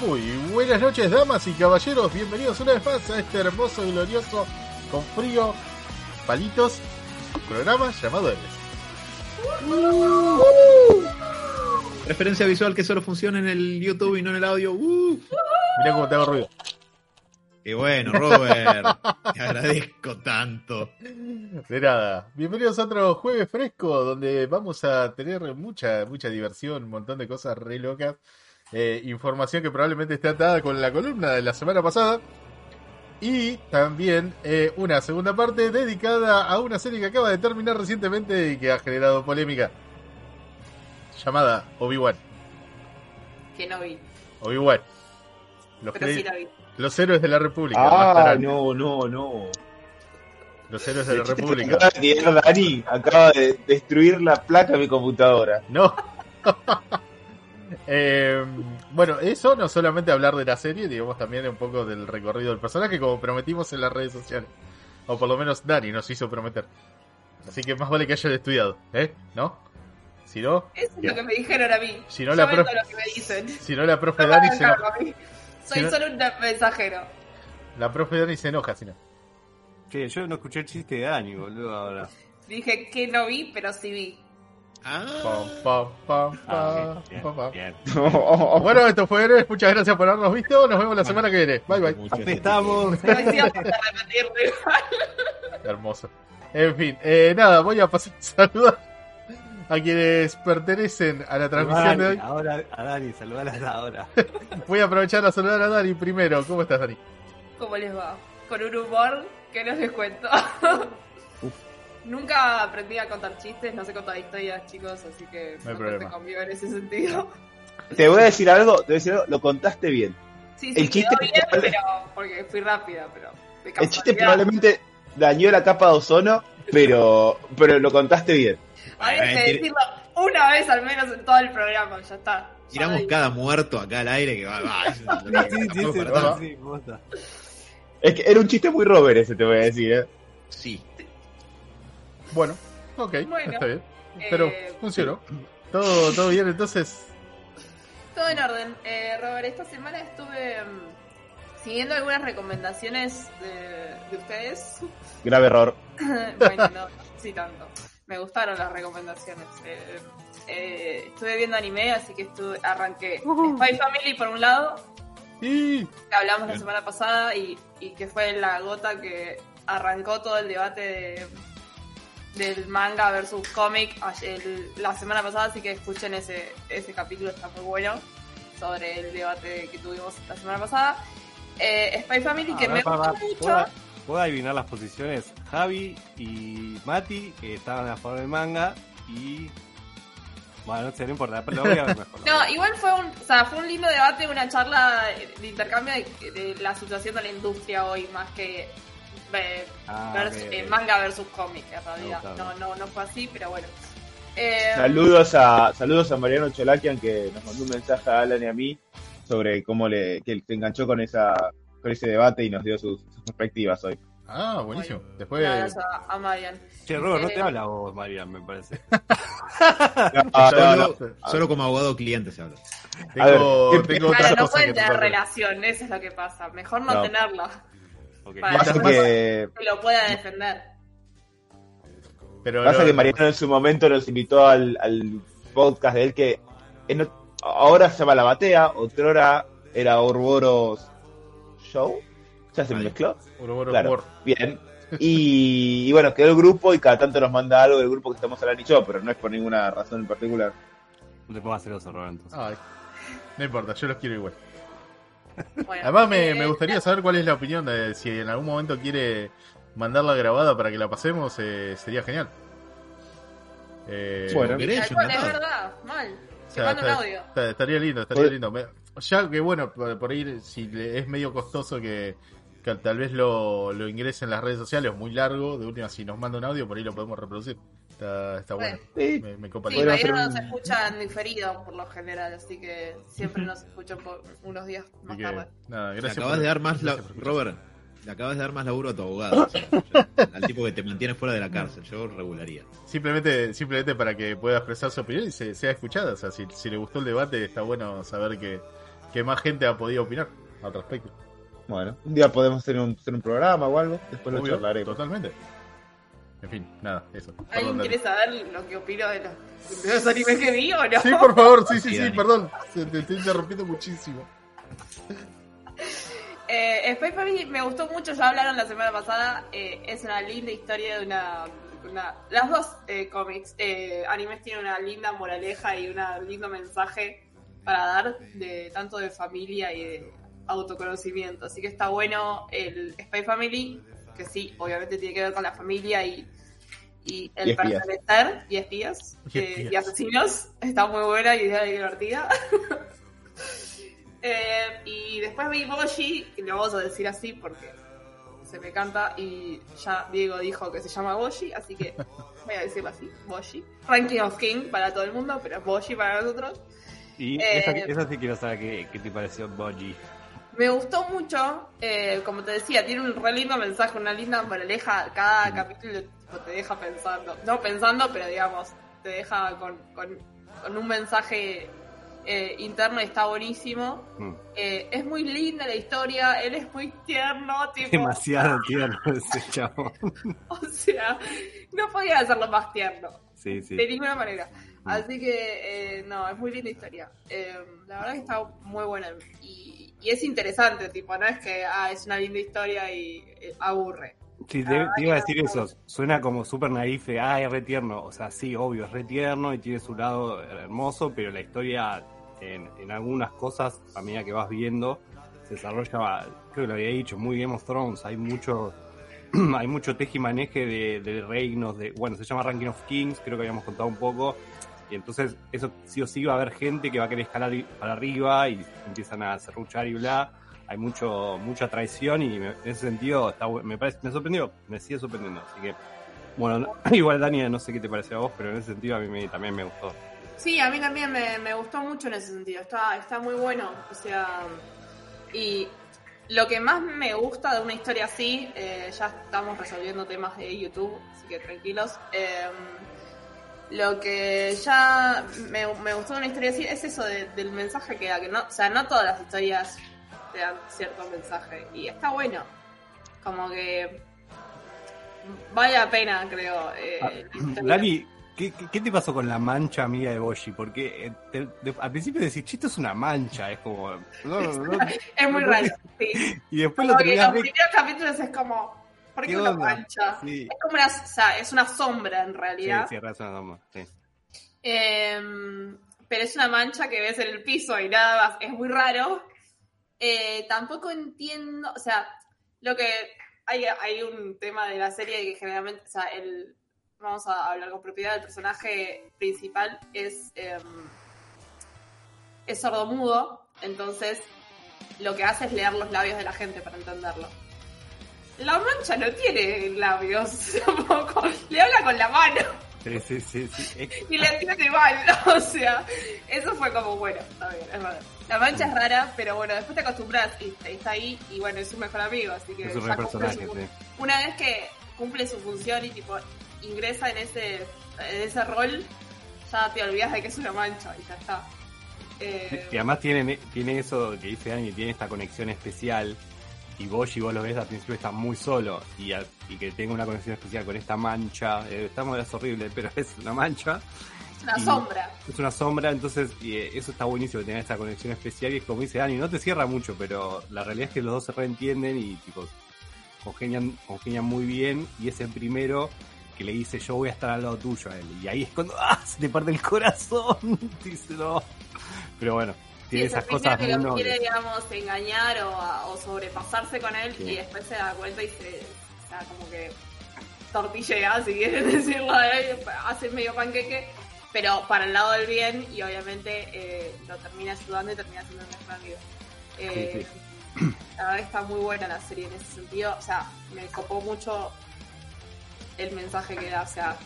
Muy buenas noches, damas y caballeros. Bienvenidos una vez más a este hermoso y glorioso, con frío, palitos, programa llamado Ebles. Referencia visual que solo funciona en el YouTube y no en el audio. Uh. Mirá cómo te hago ruido. Qué bueno, Robert. Te agradezco tanto. De nada. Bienvenidos a otro jueves fresco donde vamos a tener mucha, mucha diversión, un montón de cosas re locas. Eh, información que probablemente esté atada con la columna de la semana pasada. Y también eh, una segunda parte dedicada a una serie que acaba de terminar recientemente y que ha generado polémica. Llamada Obi-Wan. Que no vi. Obi-Wan. Los, Pero sí la vi. Los héroes de la República. Ah, no, no, no. Los héroes de la que República. Dani acaba de destruir la placa de mi computadora. No. Eh, bueno, eso no solamente hablar de la serie, digamos también un poco del recorrido del personaje, como prometimos en las redes sociales. O por lo menos Dani nos hizo prometer. Así que más vale que hayan estudiado, ¿eh? ¿No? Si no, Eso es lo que me dijeron a mí. Si no, Yo la profe- lo que me dicen. si no la profe No Dani se Soy Si no- solo un mensajero. La profe Dani se enoja, si no. Che, yo no escuché el chiste de Dani, boludo, ahora. Dije que no vi, pero sí vi. Bueno, esto fue Héroes. Muchas gracias por habernos visto. Nos vemos la semana que viene. Bye, bye. mucho Aquí estamos. Pero sí vamos a repetirlo. Hermoso. En fin, eh, nada, voy a pasar a saludar a quienes pertenecen a la transmisión de hoy. ahora a Dani, saludala ahora. Voy a aprovechar a saludar a Dani primero. ¿Cómo estás, Dani? ¿Cómo les va? Con un humor que no les cuento. Nunca aprendí a contar chistes, no sé contar historias, chicos, así que No hay no, conmigo en ese sentido. Te voy a decir algo, te voy a decir algo, lo contaste bien. Sí, sí, El chiste quedó bien, probable- pero porque fui rápida, pero El chiste probablemente dañó la capa de ozono, pero, pero lo contaste bien. Que tire- decirlo una vez al menos en todo el programa, ya está. Tiramos cada muerto acá al aire que va. va es que- Sí, sí, no, sí, para sí, nada. sí, posta. Es que era un chiste muy Robert ese, te voy a decir, ¿eh? Sí. Bueno, ok, Bueno, está bien. Pero eh, funcionó. Todo, todo bien, entonces. Todo en orden. Eh, Robert, esta semana estuve mm, siguiendo algunas recomendaciones de, de ustedes. Grave error. bueno, no, sí tanto. Me gustaron las recomendaciones. Eh, eh, estuve viendo anime, así que estuve, arranqué Spy Family por un lado, Y. que hablamos la semana pasada y, y que fue la gota que arrancó todo el debate de, del manga versus cómic la semana pasada, así que escuchen ese, ese capítulo, está muy bueno, sobre el debate que tuvimos la semana pasada. Eh, Spy Family, que me gustó para- mucho. ¿Puedo, adivinar las posiciones? Javi y Mati, que estaban a favor del manga, y. Bueno, no sé, no importa, pero lo voy a ver mejor. No, igual fue un, o sea, fue un lindo debate, una charla de intercambio de, de la situación de la industria hoy, más que eh, Ah, eh, manga versus cómic, en realidad. No, no, no fue así, pero bueno. Eh, Saludos a, saludos a Mariano Cholakian que nos mandó un mensaje a Alan y a mí sobre cómo le, que se enganchó con esa, ese debate y nos dio sus, sus perspectivas hoy. Ah, buenísimo. Después. gracias a, a Marian. Che, Robert, no Eh, te habla vos, Marian, me parece. No, Solo, no. solo como abogado cliente se habla. Tengo, ver, tengo Claro, otra no cosa pueden tener relación, eso es lo que pasa. Mejor no, No. tenerla, Ok. Vale. Pasa que, que lo pueda defender. Pero pasa no- que Mariano en su momento nos invitó al, al podcast de él que en ahora se llama La Batea, otrora era Ouroboros Show. Ya se mezcló. Ouroboros Claro. War. Bien. Y, y bueno, quedó el grupo y cada tanto nos manda algo del grupo que estamos hablando y yo, pero no es por ninguna razón en particular. No te pongas celoso, Robert, entonces. Ay, no importa, yo los quiero igual. Bueno, Además, me, eh, me gustaría saber cuál es la opinión de si en algún momento quiere mandarla grabada para que la pasemos, eh, sería genial. Eh, Bueno. Es verdad, mal. o sea, está- audio. está- estaría lindo, estaría lindo. Me- Ya que bueno, por, por ahí si le- es medio costoso que, que tal vez lo, lo ingrese en las redes sociales, muy largo, de última si nos manda un audio, por ahí lo podemos reproducir. Está, está bueno. Sí. Me, me copa Sí. Mariano hacer nos un- escucha en diferido por lo general, así que siempre nos escuchan por unos días más que, tarde. nada, gracias acabas por- de dar más la... Robert, Le acabas de dar más laburo a tu abogado. o sea, yo- al tipo que te mantiene fuera de la cárcel. Yo regularía. Simplemente, simplemente para que pueda expresar su opinión y se, sea escuchada. O sea, si, si le gustó el debate, está bueno saber que, que más gente ha podido opinar al respecto. Bueno, un día podemos hacer un, hacer un programa o algo, después lo charlaremos. Totalmente. En fin, nada, eso. ¿Alguien quiere saber lo que opino de los, de los animes que vi o no? Sí, por favor, sí, sí, Sí, perdón. Se- Te estoy interrumpiendo muchísimo. Eh, Spy Family me gustó mucho, ya hablaron la semana pasada. eh, es una linda historia de una. una- las dos eh, cómics, eh, animes tienen una linda moraleja y un lindo mensaje para dar, de tanto de familia y de autoconocimiento. Así que está bueno el Spy Family, que sí, obviamente tiene que ver con la familia y, y el Y pertenecer y espías, Y eh, espías. y asesinos. Está muy buena y divertida. Eh, y después vi Boshi, que lo vamos a decir así porque se me canta y ya Diego dijo que se llama Boshi, así que voy a decirlo así, Boshi. Ranking of King para todo el mundo, pero Boshi para nosotros. Y Eh, esa, esa sí quiero saber qué, qué te pareció Boji. Me gustó mucho, eh, como te decía, tiene un re lindo mensaje, una linda moraleja. Cada capítulo tipo, te deja pensando, no pensando, pero digamos, te deja con, con, con un mensaje eh, interno y está buenísimo. Mm. Eh, es muy linda la historia, él es muy tierno, tipo, Demasiado tierno ese chavo. o sea, no podía hacerlo más tierno, Sí, sí. de ninguna manera. Así que, eh, no, es muy linda historia. Eh, la verdad que está muy buena y, y es interesante, tipo, no es que ah, es una linda historia y eh, aburre. Sí, te, te iba a decir eso. Suena como súper naif de, ah, es re tierno. O sea, sí, obvio, es re tierno y tiene su lado hermoso, pero la historia, en, en algunas cosas, a medida que vas viendo, se desarrolla, creo que lo había dicho, muy Game of Thrones. Hay mucho, hay mucho tejimaneje de, de reinos, de, bueno, se llama Ranking of Kings, creo que habíamos contado un poco. Y entonces, eso sí o sí va a haber gente que va a querer escalar para arriba y empiezan a serruchar y bla hay mucho mucha traición y me- en ese sentido está, me parece me sorprendió me sigue sorprendiendo así que bueno no- igual Dani no sé qué te pareció a vos pero en ese sentido a mí me- también me gustó Sí, a mí también me, me gustó mucho en ese sentido. Está, está muy bueno. O sea, y lo que más me gusta de una historia así, eh, ya estamos resolviendo temas de YouTube, así que tranquilos. Eh, lo que ya me, me gustó de una historia así es eso de- del mensaje que da, que no, o sea, no todas las historias te dan cierto mensaje. Y está bueno. Como que vale la pena, creo. eh, Ah, la historia. Dani ¿qué, qué, te pasó con la mancha amiga de Boshi? Porque eh, te- de- al principio decís, chito es una mancha, es como... Es muy raro, sí. Y después Como terminás los primeros capítulos es como, ¿por qué ¿Qué una onda? mancha? Sí. Es como una, o sea, es una sombra en Sí, realidad. sí, razón, vamos, sí. Em, pero es una mancha que ves en el piso y nada más. Es muy raro. Eh, tampoco entiendo, o sea, lo que hay, hay un tema de la serie que generalmente, o sea, el, vamos a hablar con propiedad, el personaje principal es, em, es sordomudo, entonces lo que hace es leer los labios de la gente para entenderlo. La mancha no tiene labios, tampoco. Le habla con la mano Sí, sí, sí, sí. Y le entiende igual, o sea, eso fue como bueno, está bien, es raro. La mancha es rara, pero bueno, después te acostumbras y está ahí y bueno, es un mejor amigo, así que Es un personaje, su- sí. una vez que cumple su función y tipo ingresa en ese, en ese rol, ya te olvidas de que es una mancha y ya está. Eh, Y además tiene, tiene eso que dice Dani, tiene esta conexión especial. Y Boshi, vos lo ves al principio, está muy solo. Y, y que tenga una conexión especial con esta mancha. Eh, estamos, es horrible, pero es una mancha. es una sombra. Es una sombra, entonces y, eh, eso está buenísimo, tener esta conexión especial. Y es como dice Dani, no te cierra mucho, pero la realidad es que los dos se reentienden y tipo congenian, congenian muy bien. Y es el primero que le dice yo voy a estar al lado tuyo a él. Y ahí es cuando ¡ah! se te parte el corazón. dice no. Pero bueno, tiene esas cosas que lo quiere, digamos, engañar o, a- o sobrepasarse con él Sí. y después se da cuenta y se, o sea, como que tortillea, si quieren decirlo, ¿eh? hace medio panqueque, pero para el lado del bien y obviamente eh, lo termina ayudando y termina siendo un mejor amigo. Eh, La verdad está muy buena la serie en ese sentido, o sea, me copó mucho el mensaje que da, o sea,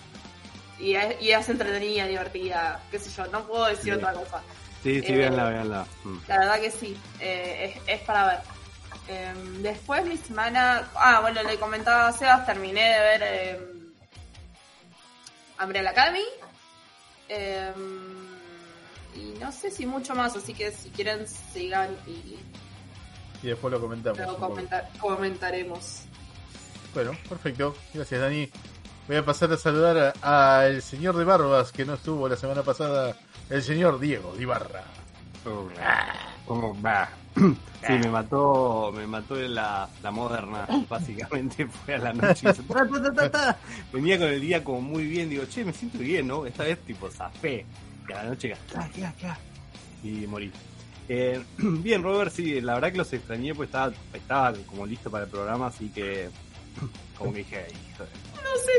y es, y es entretenida, divertida, qué sé yo, no puedo decir Sí. otra cosa. Sí, sí, Eh, véanla, véanla. Mm. La verdad que sí, eh, es, es para ver. Em, después mi semana. Ah, bueno, le comentaba a Sebas, terminé de ver em, Umbrella Academy. Em, y no sé si mucho más, así que si quieren sigan y Y después lo comentamos. poco. comentar- comentaremos. Bueno, perfecto. Gracias, Dani. Voy a pasar a saludar al señor de Barbas que no estuvo la semana pasada, el señor Diego de Ibarra. Como va. Sí, me mató, me mató la, la moderna, básicamente fue a la noche. y hizo ta, ta, ta, ta, ta. Venía con el día como muy bien, digo, che, me siento bien, ¿no? Esta vez tipo zafé. Y a la noche, clac, y morí. Eh, bien, Robert, sí, la verdad que los extrañé, pues estaba, estaba como listo para el programa, así que como que dije, "Ay, hijo de-".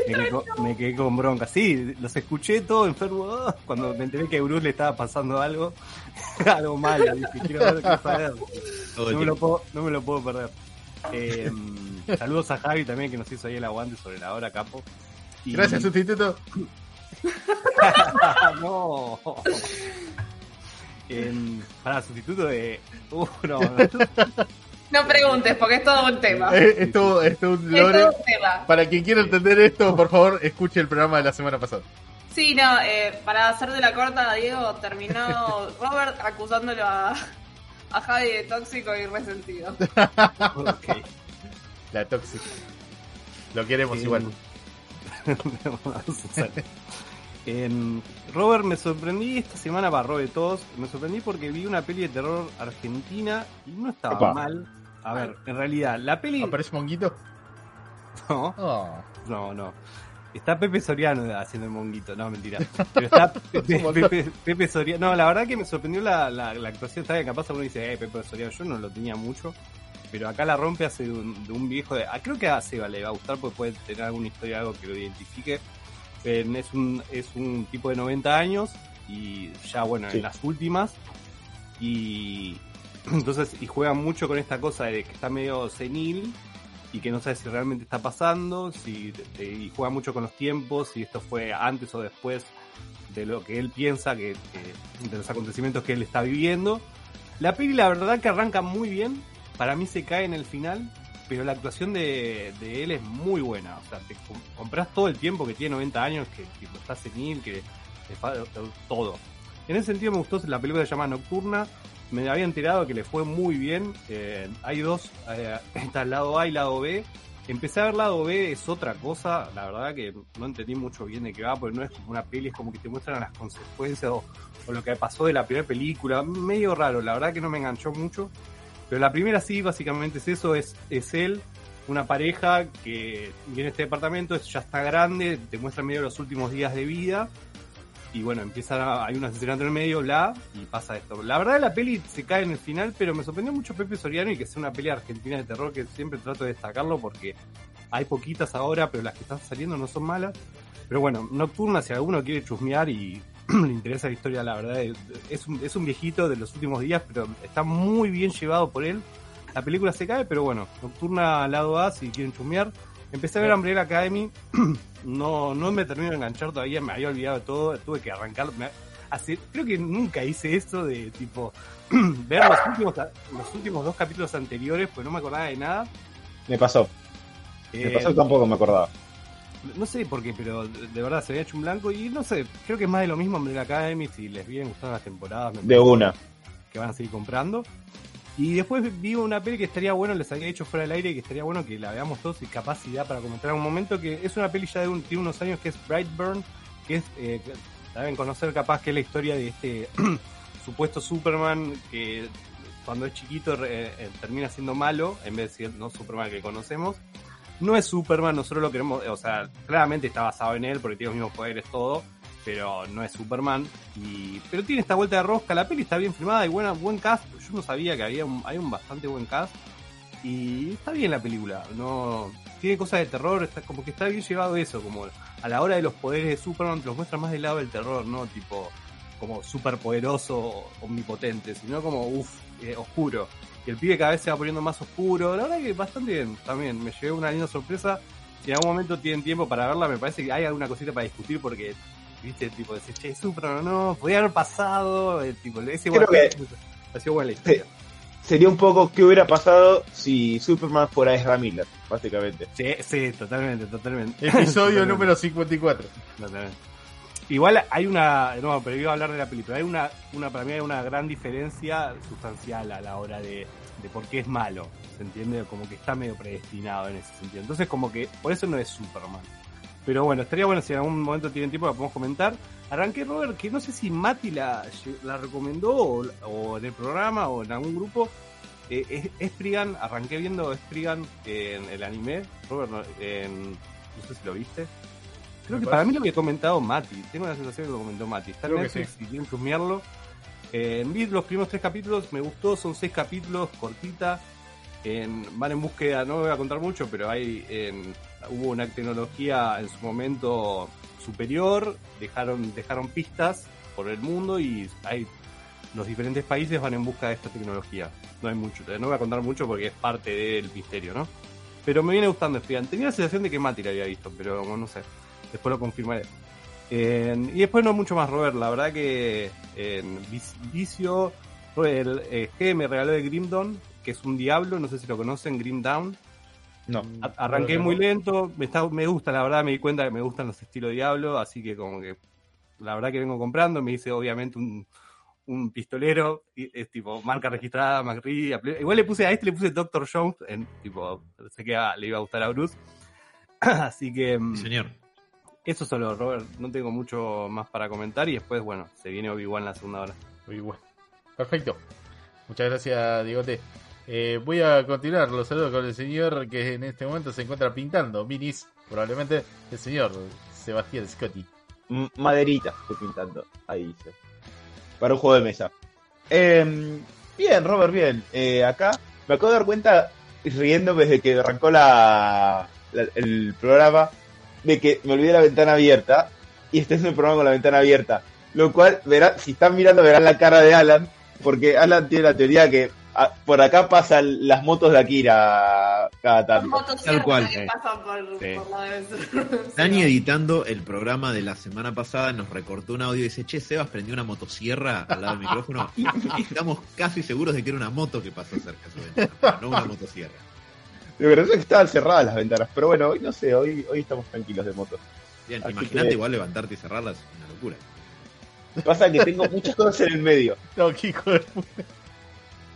Me, quedé con, me quedé con bronca. Sí, los escuché todo enfermo. ah, Cuando me enteré que a Bruce le estaba pasando algo, algo malo. Dije, quiero ver qué saber. Todo el No me, lo puedo, no me lo puedo perder. Eh, saludos a Javi también que nos hizo ahí el aguante sobre la hora, capo. Y- Gracias, sustituto. no. Em, para sustituto de. Uh, no, no. No preguntes, porque es todo un tema. Es un Es lore. todo un tema. Para quien quiera entender esto, por favor, escuche el programa de la semana pasada. Sí, no, eh, para hacer de la corta, Diego terminó Robert acusándolo a, a Javi de tóxico y resentido. Ok. La tóxica. Lo queremos Em, igual. Vamos a hacer. Em, Robert, me sorprendí esta semana para Robe todos. Me sorprendí porque vi una peli de terror argentina y no estaba mal. A ver, en realidad, la peli. ¿Aparece Monguito? No, Oh. no, no. Está Pepe Soriano haciendo el monguito, no, mentira. Pero está Pepe. Pepe- Pepe Soriano. No, la verdad que me sorprendió la, la, la actuación. Está bien, capaz uno dice, eh, Pepe Soriano, yo no lo tenía mucho. Pero acá la rompe hace de un, de un viejo de. ah, creo que a Seba le va a gustar porque puede tener alguna historia, algo que lo identifique. Eh, es, un, es un tipo de 90 años y ya, bueno, Sí. en las últimas. Y entonces, y juega mucho con esta cosa de que está medio senil y que no sabe si realmente está pasando, si y juega mucho con los tiempos, si esto fue antes o después de lo que él piensa que, que- de los acontecimientos que él está viviendo. La peli la verdad que arranca muy bien, para mí se cae en el final, pero la actuación de, él es muy buena, o sea, te com- compras todo el tiempo que tiene 90 años, que tipo, está senil, que fa- todo. En ese sentido me gustó la película se llama Nocturna, me había enterado que le fue muy bien. eh, hay dos, eh, está el lado A y lado B. Empecé a ver lado B, es otra cosa. La verdad que no entendí mucho bien de qué va, porque no es como una peli, es como que te muestran las consecuencias o, lo que pasó de la primera película. Medio raro, la verdad que no me enganchó mucho. Pero la primera sí, básicamente es eso, es, es él, una pareja que viene a este departamento, ya está grande, te muestra medio los últimos días de vida y bueno, empieza hay un asesinato en el medio, bla, y pasa esto. La verdad la peli se cae en el final, pero me sorprendió mucho Pepe Soriano y que sea una peli argentina de terror que siempre trato de destacarlo porque hay poquitas ahora, pero las que están saliendo no son malas. Pero bueno, Nocturna, si alguno quiere chusmear y le interesa la historia, la verdad, es- un, es un viejito de los últimos días, pero está muy bien llevado por él. La película se cae, pero bueno, Nocturna lado A, si quieren chusmear. Empecé a ver Umbrella Academy, no, no me termino de enganchar todavía, me había olvidado de todo, tuve que arrancar. me- creo que nunca hice eso de tipo ver los últimos, los últimos dos capítulos anteriores, pues no me acordaba de nada. Me pasó. Me Eh, pasó y tampoco me acordaba. no sé por qué, pero de, verdad se había hecho un blanco y no sé, creo que es más de lo mismo Umbrella Academy, si les vienen gustando las temporadas, me De una. que van a seguir comprando. Y después vi una peli que estaría bueno, les había dicho fuera del aire que estaría bueno que la veamos todos y capacidad para comentar en un momento, que es una peli ya de un, tiene unos años que es Brightburn, que es, eh, conocer capaz que es la historia de este supuesto Superman que cuando es chiquito re- eh, termina siendo malo, en vez de ser no Superman que conocemos. No es Superman, nosotros lo queremos, o sea, claramente está basado en él porque tiene los mismos poderes, todo, pero no es Superman. Y, pero tiene esta vuelta de rosca, la peli está bien filmada y buena, buen cast. Yo no sabía que había un, hay un bastante buen cast. Y está bien la película, no tiene cosas de terror, está como que está bien llevado eso, como a la hora de los poderes de Superman los muestra más del lado del terror, no tipo como súper poderoso, omnipotente, sino como uff, oscuro. Y el pibe cada vez se va poniendo más oscuro. La verdad que bastante bien también. Me llevé una linda sorpresa. Si en algún momento tienen tiempo para verla, me parece que hay alguna cosita para discutir porque, viste, tipo, decís, che, Superman, no, podía haber pasado. eh, tipo, ese Creo igual- que- ha sido buena la historia. sería un poco qué hubiera pasado si Superman fuera Ezra Miller, básicamente. Sí, sí, totalmente, totalmente. Episodio Totalmente, número 54. totalmente. Igual hay una, no, pero iba a hablar de la película, hay una, una para mí hay una gran diferencia sustancial a la hora de, de por qué es malo, ¿se entiende? Como que está medio predestinado en ese sentido. Entonces como que por eso no es Superman. Pero bueno, estaría bueno si en algún momento tienen tiempo la podemos comentar. Arranqué, Robert, que no sé si Mati la, la recomendó o, o en el programa o en algún grupo. Eh, es, Spriggan, arranqué viendo Spriggan en el anime. Robert, no, en- no sé si lo viste. Creo que para mí lo había comentado Mati. Tengo la sensación que lo comentó Mati. Está en Netflix y quieren chusmearlo. Eh, vi los primeros tres capítulos, me gustó, son seis capítulos, cortita. En, van en búsqueda, no voy a contar mucho, pero hay en- hubo una tecnología en su momento superior, dejaron, dejaron pistas por el mundo y hay los diferentes países van en busca de esta tecnología. No hay mucho, no voy a contar mucho porque es parte del misterio, ¿no? Pero me viene gustando Spriggan. Tenía la sensación de que Mati la había visto, pero no sé. Después lo confirmaré. Y después no mucho más, Robert. La verdad que en Vic- Vicio, el eh, G me regaló de Grim Dawn, que es un diablo, no sé si lo conocen, Grim Dawn. No. A- Arranqué muy lento, me, está, me gusta, la verdad me di cuenta que me gustan los estilos Diablo, así que como que la verdad que vengo comprando, me hice obviamente un, un pistolero, y es tipo marca registrada, McRee, igual le puse a este le puse Doctor Jones, en, tipo, sé que ah, le iba a gustar a Bruce, así que mm, Sí, señor. eso solo, Robert, no tengo mucho más para comentar y después, bueno, se viene Obi-Wan la segunda hora. Muy bueno. Perfecto. Muchas gracias, Diegote. Eh, voy a continuar los saludos con el señor que en este momento se encuentra pintando minis. Probablemente el señor Sebastián Scotty. M- Maderita estoy pintando. Ahí dice. Para un juego de mesa. Eh, bien, Robert, bien. Eh, acá me acabo de dar cuenta, riéndome desde que arrancó la, la- el programa, de que me olvidé la ventana abierta. Y este es un programa con la ventana abierta. Lo cual, verá, si están mirando, verán la cara de Alan. Porque Alan tiene la teoría que ah, por acá pasan las motos de Akira cada tanto. motosierras Tal cual, que eh. pasan por, Sí. por la de- Dani editando el programa de la semana pasada nos recortó un audio y dice, che, Sebas prendió una motosierra al lado del micrófono y estamos casi seguros de que era una moto que pasó cerca de su ventana, pero no una motosierra. De verdad es que estaban cerradas las ventanas. Pero bueno, hoy no sé, hoy, hoy estamos tranquilos de motos. Bien, imagínate que- igual levantarte y cerrarlas, es una locura. Pasa que tengo muchas cosas en el medio. No, puta.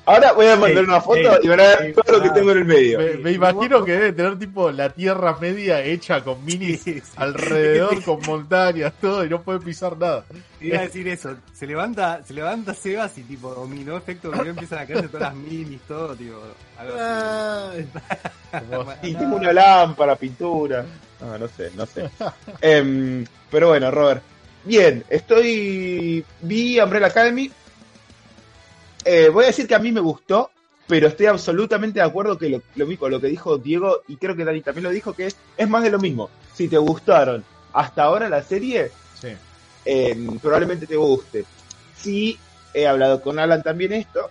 Ahora voy a mandar una foto ey, y van a ver todo lo que ah. tengo en el medio. Me, me imagino que debe tener tipo la tierra media hecha con minis Sí, sí. alrededor, con montañas, todo, y no puede pisar nada. Iba a decir eso, se levanta, se levanta Sebas y tipo dominó efecto dominó empiezan a caerse todas las minis, todo, tipo, algo así. Y tengo una lámpara, pintura. Ah, no sé, no sé. Em, pero bueno, Robert. Bien, estoy. Vi Umbrella Academy. Eh, voy a decir que a mí me gustó, pero estoy absolutamente de acuerdo que lo, lo mismo con lo que dijo Diego, y creo que Dani también lo dijo, que es, es más de lo mismo. Si te gustaron hasta ahora la serie, Sí. eh, probablemente te guste. Sí, he hablado con Alan también esto.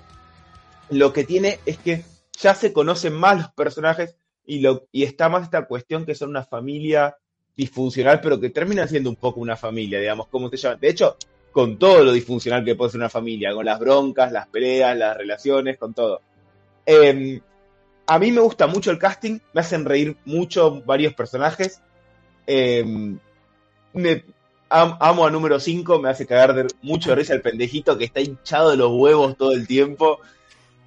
Lo que tiene es que ya se conocen más los personajes y, lo, y está más esta cuestión que son una familia disfuncional, pero que termina siendo un poco una familia, digamos, ¿cómo se llama? De hecho, con todo lo disfuncional que puede ser una familia, con las broncas, las peleas, las relaciones, con todo. Eh, a mí me gusta mucho el casting, me hacen reír mucho varios personajes. Eh, me, am- amo a número 5, me hace cagar de mucho de risa el pendejito que está hinchado de los huevos todo el tiempo.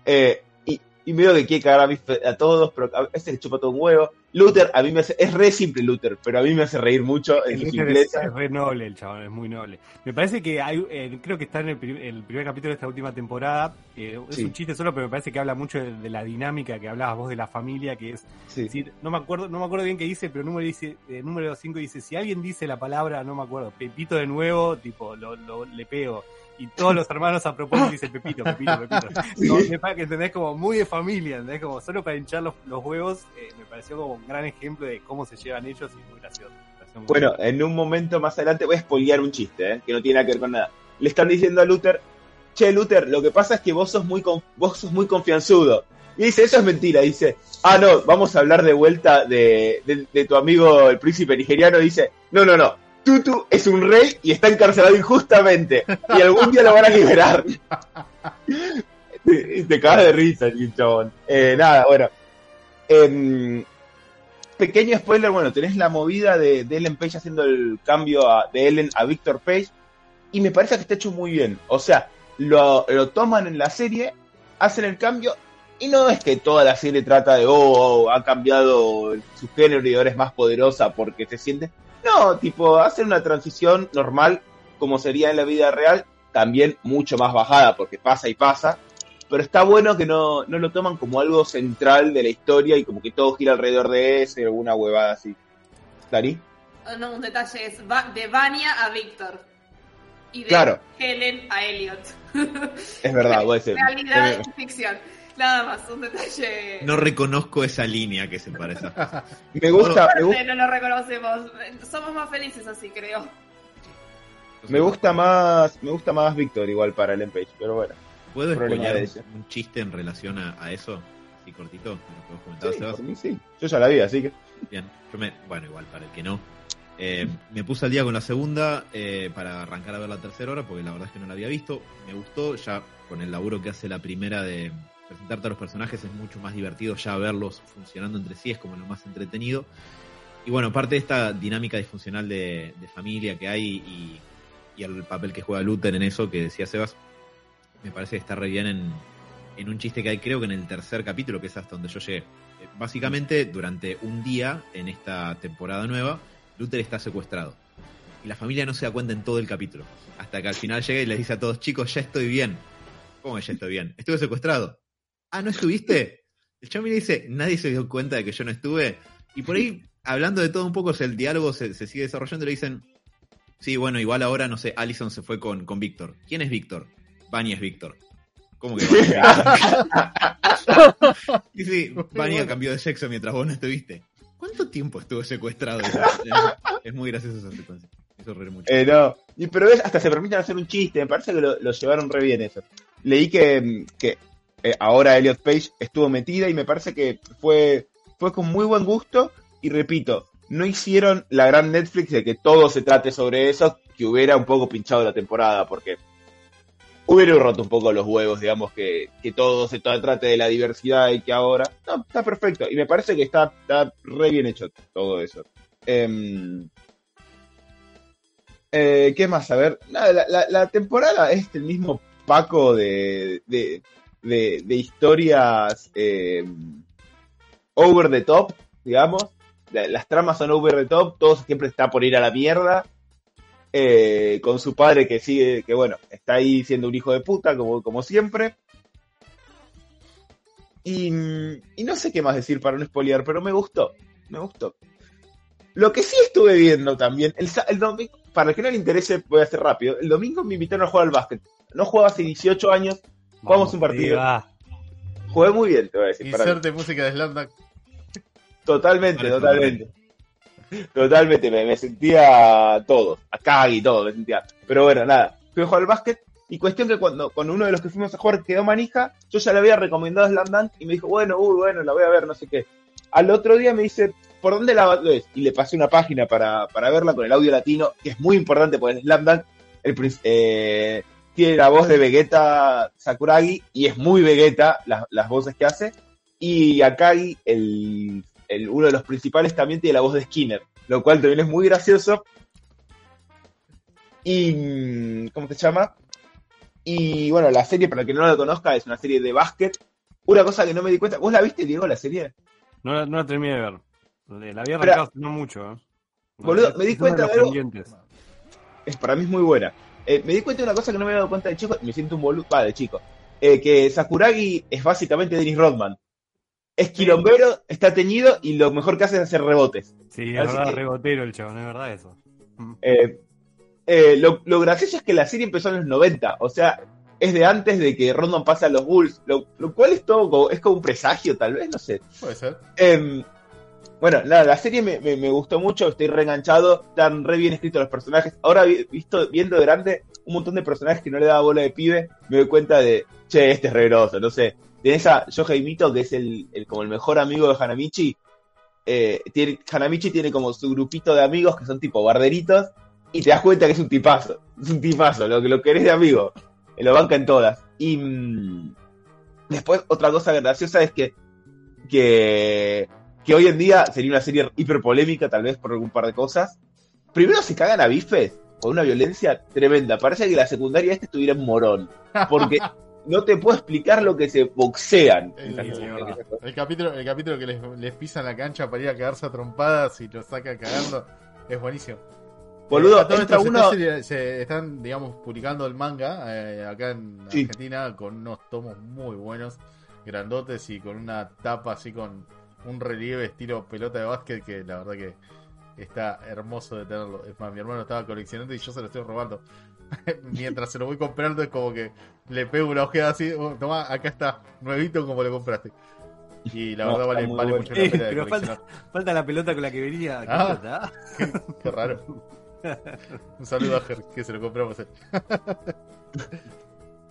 Eh, y, y medio que quiere cagar a, mí- a todos, pero a veces le chupa todo un huevo. Luther, a mí me hace, es re simple Luther, pero a mí me hace reír mucho en su es, re noble el chabón, es muy noble. Me parece que hay, eh, creo que está en el, prim- el primer capítulo de esta última temporada. eh, es Sí. un chiste solo, pero me parece que habla mucho de, de la dinámica que hablabas vos de la familia, que es Sí. decir, no me acuerdo, no me acuerdo bien qué dice, pero número dice, eh, número 5 dice, si alguien dice la palabra, no me acuerdo, Pepito de nuevo, tipo, lo, lo- le pego. Y todos los hermanos a propósito dicen Pepito, Pepito, Pepito. No, me parece que entendés como muy de familia, entendés como solo para hinchar los, los huevos, eh, me pareció como un gran ejemplo de cómo se llevan ellos y muy gracioso. Me pareció muy Bueno, en un momento más adelante voy a spoilear un chiste, ¿eh? que no tiene nada que ver con nada. Le están diciendo a Luther, che, Luther, lo que pasa es que vos sos muy, con- vos sos muy confianzudo. Y dice, eso es mentira. Dice, ah, no, vamos a hablar de vuelta de, de- de tu amigo el príncipe nigeriano. Dice, no, no, no, Tutu es un rey y está encarcelado injustamente. Y algún día lo van a liberar. te cagas de risa, chabón. Eh, nada, bueno. Em, pequeño spoiler, bueno, tenés la movida de, Ellen Page haciendo el cambio de Ellen a Victor Page. Y me parece que está hecho muy bien. O sea, lo, lo toman en la serie, hacen el cambio. Y no es que toda la serie trata de, oh, oh, ha cambiado su género y ahora es más poderosa porque se siente. No, tipo, hacen una transición normal, como sería en la vida real, también mucho más bajada, porque pasa y pasa. Pero está bueno que no, no lo toman como algo central de la historia y como que todo gira alrededor de ese, alguna huevada así. ¿Dari? Oh, No, un detalle es Va- de Vania a Víctor. Y de Claro. Helen a Elliot. Es verdad, puede ser. Realidad y ficción. Nada más, un detalle. No reconozco esa línea que se parece. Me gusta, me gusta, Aparte, no lo reconocemos. Somos más felices así, creo. me gusta más, me gusta más Víctor igual para el Page, pero bueno. ¿Puedo spoilear un, chiste en relación a, a eso? Así cortito, ¿me lo comentar, Sí, Sebas? por mí sí. Yo ya la vi, así que. Bien, yo me, bueno, igual para el que no. Eh, me puse al día con la segunda eh, para arrancar a ver la tercera hora, porque la verdad es que no la había visto. Me gustó, ya con el laburo que hace la primera de presentarte a los personajes es mucho más divertido ya verlos funcionando entre sí, es como lo más entretenido. Y bueno, parte de esta dinámica disfuncional de, de familia que hay y, el papel que juega Luther en eso que decía Sebas, me parece que está re bien en, en un chiste que hay, creo que en el tercer capítulo, que es hasta donde yo llegué. Eh, Básicamente, durante un día en esta temporada nueva, Luther está secuestrado. Y la familia no se da cuenta en todo el capítulo. Hasta que al final llega y les dice a todos, chicos, ya estoy bien. ¿Cómo que ya estoy bien? Estuve secuestrado. Ah, ¿no estuviste? El chavo le dice, nadie se dio cuenta de que yo no estuve. Y por ahí, hablando de todo un poco, el diálogo se, se sigue desarrollando y le dicen, sí, bueno, igual ahora, no sé, Allison se fue con, con Víctor. ¿Quién es Víctor? Vania es Víctor. ¿Cómo que? Y sí, Vania cambió de sexo mientras vos no estuviste. ¿Cuánto tiempo estuvo secuestrado? Es, muy graciosa esa secuencia. Eso reír mucho. Eh, no. Y, pero ves, hasta se permiten hacer un chiste. Me parece que lo, lo llevaron re bien eso. Leí que, que eh, ahora Elliot Page estuvo metida y me parece que fue, fue con muy buen gusto. Y repito, no hicieron la gran Netflix de que todo se trate sobre eso, que hubiera un poco pinchado la temporada, porque hubiera roto un poco los huevos, digamos, que, que todo se tra- trate de la diversidad y que ahora. No, está perfecto. Y me parece que está, está re bien hecho todo eso. Em, eh, ¿Qué más? A ver, nada, la, temporada es el mismo paco de, de- historias eh, over the top, digamos. La- Las tramas son over the top, todo siempre está por ir a la mierda. Eh, con su padre que sigue, que bueno, está ahí siendo un hijo de puta, como, como siempre. Y, y no sé qué más decir para no spoilear, pero me gustó, me gustó. Lo que sí estuve viendo también, el, el domingo, para el que no le interese, voy a hacer rápido. El domingo me invitaron a jugar al básquet. No jugaba hace 18 años, Jugamos un partido. Diga. jugué muy bien, te voy a decir. Inserte música de Slam Dunk. Totalmente, Parece totalmente. Totalmente, me, me sentía todo, acá y todo, me sentía. Pero bueno, nada, fui a jugar al básquet y cuestión que cuando con uno de los que fuimos a jugar quedó manija, yo ya le había recomendado Slam Dunk y me dijo, bueno, uy, bueno, la voy a ver, no sé qué. Al otro día me dice, ¿por dónde la ves? Y le pasé una página para, para verla con el audio latino, que es muy importante porque en Slam Dunk el, eh, tiene la voz de Vegeta Sakuragi y es muy Vegeta las, las voces que hace. Y Akagi, el, el- uno de los principales, también tiene la voz de Skinner, lo cual también es muy gracioso. Y. mm, ¿Cómo se llama? Y bueno, la serie, para el que no la conozca, es una serie de básquet. Una cosa que no me di cuenta, ¿vos la viste, Diego, la serie? No, la- no la terminé de ver. La había arrancado no mucho. ¿eh? Boludo, me di cuenta de algo. Es, para mí es muy buena. Eh, me di cuenta de una cosa que no me había dado cuenta de chico, me siento un boludo, va, de chico. Eh, que Sakuragi es básicamente Dennis Rodman. Es quilombero, está teñido y lo mejor que hace es hacer rebotes. Sí, es Así verdad, que- rebotero el chabón, es verdad eso. Mm. Eh, eh, lo, lo gracioso es que la serie empezó en los 90, o sea, es de antes de que Rodman pase a los Bulls, lo, lo cual es todo como, es como un presagio, tal vez, no sé. Puede ser. Bueno, nada, la serie me, me- gustó mucho, estoy reenganchado, están re bien escritos los personajes. Ahora, vi- visto, viendo de grande un montón de personajes que no le daba bola de pibe, me doy cuenta de, che, este es re grosso, no sé. Tenés a Yohei Mito, que es el, el- como el mejor amigo de Hanamichi. Eh, tiene, Hanamichi tiene como su grupito de amigos que son tipo barderitos, y te das cuenta que es un tipazo, es un tipazo, lo que lo querés de amigo. Eh, Lo banca en todas. Y, mm, Después, otra cosa graciosa es que, que, que hoy en día sería una serie hiper polémica, tal vez por algún par de cosas. Primero se cagan a bifes con una violencia tremenda. Parece que la secundaria este estuviera en morón. Porque no te puedo explicar lo que se boxean. El, capítulo, el capítulo que les, les pisan la cancha para ir a cagarse a trompadas y lo saca cagando es buenísimo. Boludo, Eh, a todo esto uno. seri- se están, digamos, publicando el manga eh, acá en Sí. Argentina con unos tomos muy buenos, grandotes y con una tapa así con un relieve estilo pelota de básquet que la verdad que está hermoso de tenerlo. Es más, mi hermano estaba coleccionando y yo se lo estoy robando. Mientras se lo voy comprando es como que le pego una ojeada así, oh, toma, acá está, nuevito como lo compraste. Y la No, verdad vale, vale bueno. mucho la pena de pero coleccionar. Falta la pelota con la que venía. ¿Qué Ah. Qué raro. Un saludo a Ger, que se lo compramos.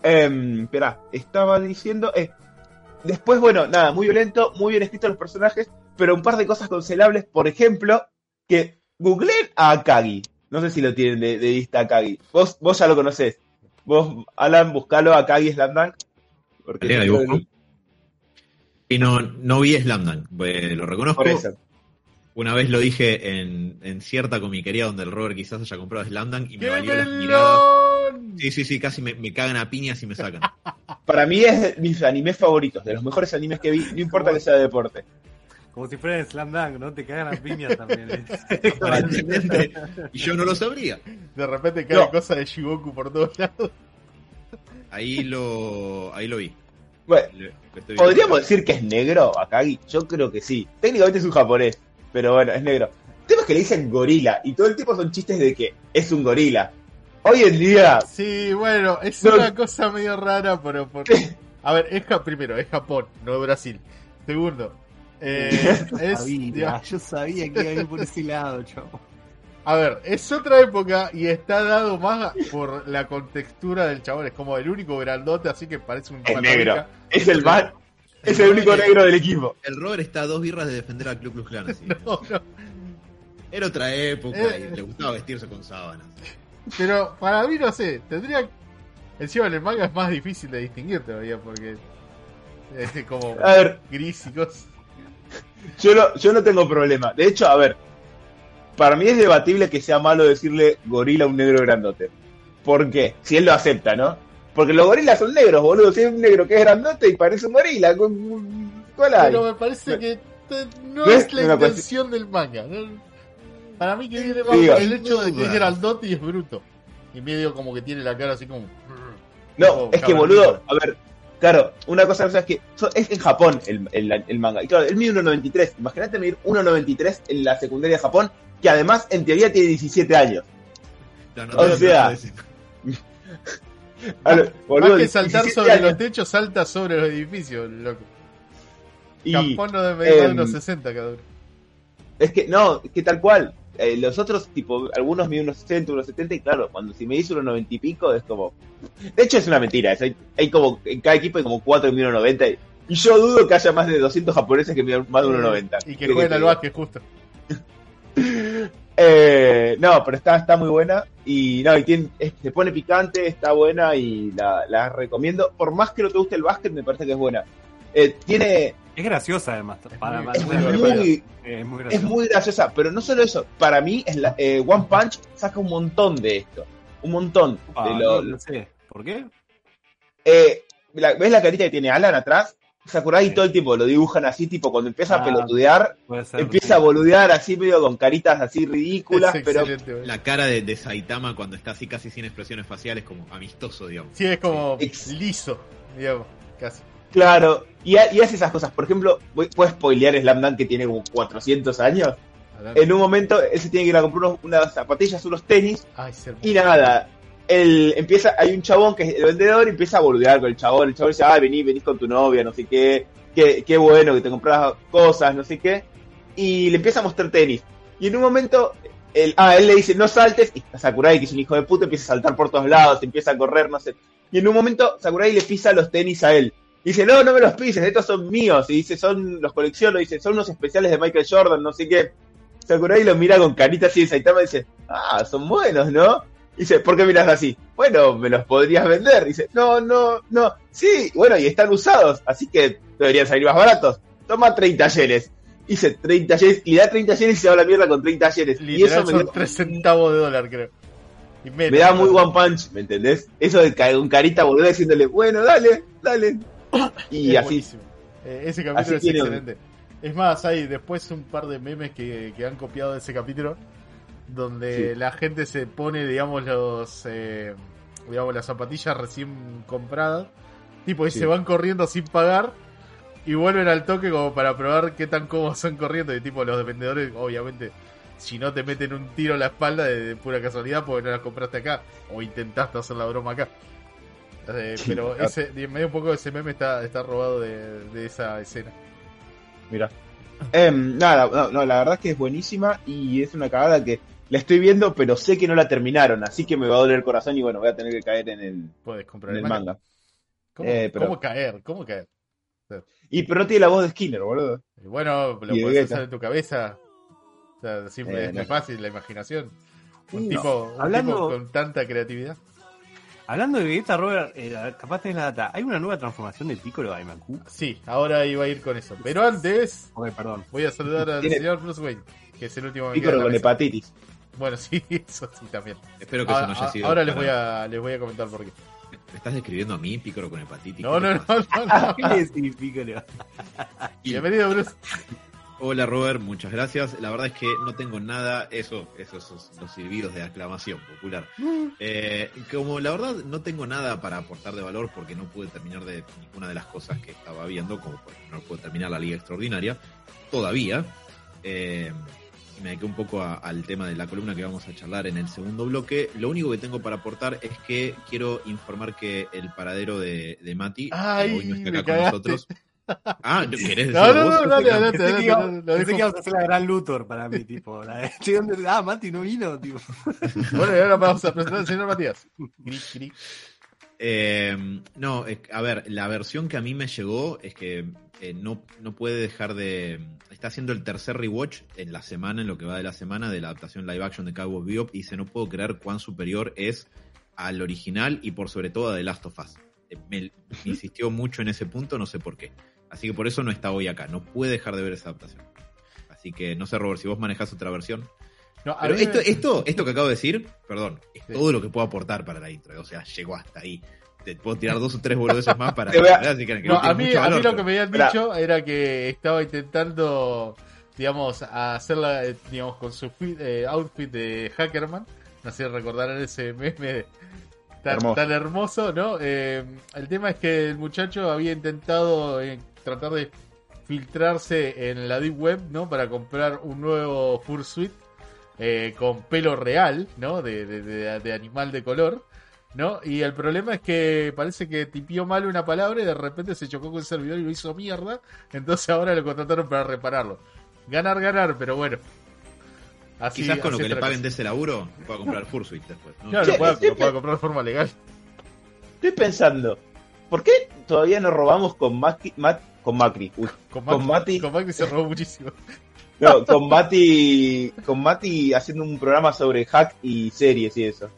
Eh, espera, estaba diciendo. eh, después, bueno, nada, muy violento, muy bien escritos los personajes, pero un par de cosas cancelables. Por ejemplo, que googleen a Akagi. No sé si lo tienen de, de vista Akagi. Vos, vos ya lo conocés. Vos, Alan, buscalo Akagi Slam Dunk. Porque Y no, no vi Slam Dunk, pues, lo reconozco. por eso. Una vez lo dije en, en cierta comiquería donde el Robert quizás haya comprado Slam Dunk y me valió las miradas. ¡Qué Sí, sí, sí, casi me, me cagan a piñas y me sacan. Para mí es de mis animes favoritos, de los mejores animes que vi, no importa que sea de deporte. Como si fuera en Slam Dunk, ¿no? Te cagan las piñas también. ¿eh? Aparentemente. Y yo no lo sabría. De repente cae No. cosa de Shigoku por todos lados. Ahí lo, ahí lo vi. Bueno, Lo-. ¿podríamos decir que es negro Akagi? Yo creo que sí. Técnicamente es un japonés, pero bueno, es negro. El tema es que le dicen gorila y todo el tiempo son chistes de que es un gorila. Hoy en día, Sí, bueno, es No. una cosa medio rara, pero por... A ver, es Ja- primero, es Japón, no es Brasil. Segundo, eh, es, Sabía, digamos, yo sabía que iba a ir por ese lado, chavo. a ver, es otra época y está dado más por la contextura del chabón. Es como el único grandote, así que parece un Es negro. es el más, es el único negro del equipo. El Robert está a dos birras de defender al Club Klux Klan. así. No, no. Era otra época Eh. y le gustaba vestirse con sábanas. Pero para mí, no sé, tendría. Encima en el manga es más difícil de distinguir todavía porque es como A ver, gris y cosas. yo no, yo no tengo problema. De hecho, a ver, para mí es debatible que sea malo decirle gorila a un negro grandote. ¿Por qué? Si él lo acepta, ¿no? Porque los gorilas son negros, boludo. Si es un negro que es grandote y parece un gorila, ¿cu- ¿cuál hay? Pero me parece que no ¿Ves? es la Una intención del manga. ¿no? Para mí que viene más Digo. por el hecho de que es Duda. grandote y es bruto. Y medio como que tiene la cara así como. No, es que boludo, a ver, claro, una cosa es que so- es en Japón el, el, el manga. Y claro, él mide 1.93. Imagínate medir 1.93 en la secundaria de Japón, que además en teoría tiene 17 años. No, no, O no, sea, no, no, A ver, boludo, más que saltar 17 sobre años. los techos, salta sobre los edificios, loco. Y Japón no debe medir de em, unos 60 cada uno. es que no, es que tal cual. Eh, los otros, tipo, algunos miden unos 60, unos 70, y claro, cuando si me dice unos 90 y pico, es como. De hecho, es una mentira. es- hay, hay como, en cada equipo hay como 4 que miden 90. Y, y yo dudo que haya más de 200 japoneses que midan más de 1,90. Y que ¿Qué jueguen al básquet justo. Eh, no, pero está, está muy buena y no, y tiene, es- se pone picante, está buena y la, la recomiendo. Por más que no te guste el básquet, me parece que es buena. Eh, tiene, Es graciosa, además. Para, muy- para- es muy es muy es graciosa. muy graciosa, pero no solo eso, para mí es la, eh, One Punch saca un montón de esto, un montón. Ah, de lo- no, no sé. ¿Por qué? eh, la- ¿Ves la carita que tiene Alan atrás? Sakurai Sí. todo el tiempo lo dibujan así, tipo cuando empieza a Ah, pelotudear, ser. empieza a boludear así medio con caritas así ridículas, Es pero. La cara de, de Saitama cuando está así casi sin expresiones faciales, como amistoso, digamos. Sí, es como Ex- liso, digamos, casi. Claro, y, ha- y hace esas cosas. Por ejemplo, voy- puedo spoilear Slam Dunk que tiene como 400 años. En un momento, él se tiene que ir a comprar unos- unas zapatillas, unos tenis, Ay, y nada. Él empieza, hay un chabón que es el vendedor y empieza a boludear con el chabón. El chabón dice, ah, vení, venís con tu novia, no sé qué, qué, qué bueno que te compras cosas, no sé qué. Y le empieza a mostrar tenis. Y en un momento, él, ah, él le dice, no saltes, y Sakurai, que es un hijo de puta, empieza a saltar por todos lados, empieza a correr, no sé. Y en un momento, Sakurai le pisa los tenis a él. Dice, no, no me los pises, estos son míos. Y dice, son, los colecciono, dice, son unos especiales de Michael Jordan, no sé qué. Sakurai lo mira con carita así de Saitama y dice, ah, son buenos, ¿no? Dice, ¿por qué miras así? Bueno, me los podrías vender. Dice, no, no, no. Sí, bueno, y están usados, así que deberían salir más baratos. Toma 30 yenes. Dice 30 yenes, y da 30 yenes y se va a la mierda con 30 yenes. y eso me, dio- 3 centavos de dólar, creo. Y menos. me da muy one punch, ¿me entendés? Eso de caer un carita volver diciéndole, bueno, dale, dale. Y Es así, buenísimo. Eh, ese capítulo es excelente. Es más, hay después un par de memes que, que han copiado de ese capítulo donde Sí. la gente se pone, digamos, los eh, digamos, las zapatillas recién compradas, tipo, y Sí. se van corriendo sin pagar y vuelven al toque como para probar qué tan cómodos son corriendo. Y tipo, los vendedores, obviamente, si no te meten un tiro en la espalda de, de pura casualidad porque no las compraste acá o intentaste hacer la broma acá. Eh, pero ese, medio un poco ese meme está, está robado de, de esa escena. Mira. Em, nada, no, no, la verdad es que es buenísima y es una cagada que la estoy viendo, pero sé que no la terminaron, así que me va a doler el corazón y bueno, voy a tener que caer en el, Puedes comprar en el manga. manga. ¿Cómo, Eh, pero- cómo caer? ¿Cómo caer? Y pero no tiene la voz de Skinner, boludo. Y bueno, lo Y de puedes Vegeta. hacer en tu cabeza. O sea, siempre Eh, es no. muy fácil la imaginación. Un No. tipo, un Hablando- tipo con tanta creatividad. Hablando de Vegeta, Robert, eh, capaz tenés la data. ¿Hay una nueva transformación de Piccolo a Daimaku? Sí, ahora iba a ir con eso. Pero antes, Ok, perdón. voy a saludar al Tiene- señor Bruce Wayne, que es el último Piccolo con hepatitis. Bueno, sí, eso sí también. Espero que eso no haya sido. ahora les, voy a, les voy a comentar por qué. ¿Me estás describiendo a mí, Pícoro con hepatitis? No, ¿Qué no, no, no, no. ¿Qué le decís, Piccolo? Bienvenido, Bruce. Hola Robert, muchas gracias. La verdad es que no tengo nada, eso, esos son los silbidos de aclamación popular. Eh, como la verdad no tengo nada para aportar de valor porque no pude terminar de ninguna de las cosas que estaba viendo, como por ejemplo no pude terminar la Liga Extraordinaria, todavía. Eh, y me dediqué un poco a- al tema de la columna que vamos a charlar en el segundo bloque. Lo único que tengo para aportar es que quiero informar que el paradero de, de Mati que Ay, hoy no está acá con cagaste. nosotros. Ah, ¿no ¿querés No, no, no, dale, adelante, Pensé que, adelante, pensé que ibas a hacer la gran Luthor para mí, tipo. La de, "Che, ¿dónde- ah, Mati no vino, tipo. Bueno, y ahora vamos a presentar al señor Matías. Eh, no, es- a ver, la versión que a mí me llegó es que eh, no, no puede dejar de... Está haciendo el tercer rewatch en la semana, en lo que va de la semana, de la adaptación live action de Cowboy Bebop, y dice, no puedo creer cuán superior es al original y por sobre todo a The Last of Us. Eh, Me, me insistió mucho en ese punto, no sé por qué. Así que por eso no está hoy acá, no puede dejar de ver esa adaptación. Así que no sé, Robert, si vos manejás otra versión. No, a Pero esto, me- esto, esto que acabo de decir, perdón, es Sí. todo lo que puedo aportar para la intro. O sea, llegó hasta ahí. Te puedo tirar dos o tres boludeces más para Te voy a- así que, que No, no a mí, mucho a mí lo que me habían dicho era que estaba intentando, digamos, hacerla, eh, digamos, con su fit- eh, outfit de Hackerman. No sé si recordarán ese meme tan Hermoso. tan hermoso, ¿no? Eh, el tema es que el muchacho había intentado eh, tratar de filtrarse en la Deep Web, ¿no? Para comprar un nuevo Fursuit eh, con pelo real, ¿no? De, de- de- de animal de color. ¿no? Y el problema es que parece que tipió mal una palabra y de repente se chocó con el servidor y lo hizo mierda. Entonces ahora lo contrataron para repararlo. Ganar, ganar, pero bueno. Así, Quizás con lo que le paguen de cosa. ese laburo, pueda comprar Fursuit después. ¿no? Claro, Che, lo pueda, lo pueda comprar de forma legal. Estoy pensando, ¿por qué todavía no robamos con Macri? Mat- con Macri? Uy, Con, Con Mati. Con Mati se robó muchísimo. no, con Mati, con Mati haciendo un programa sobre hack y series y eso.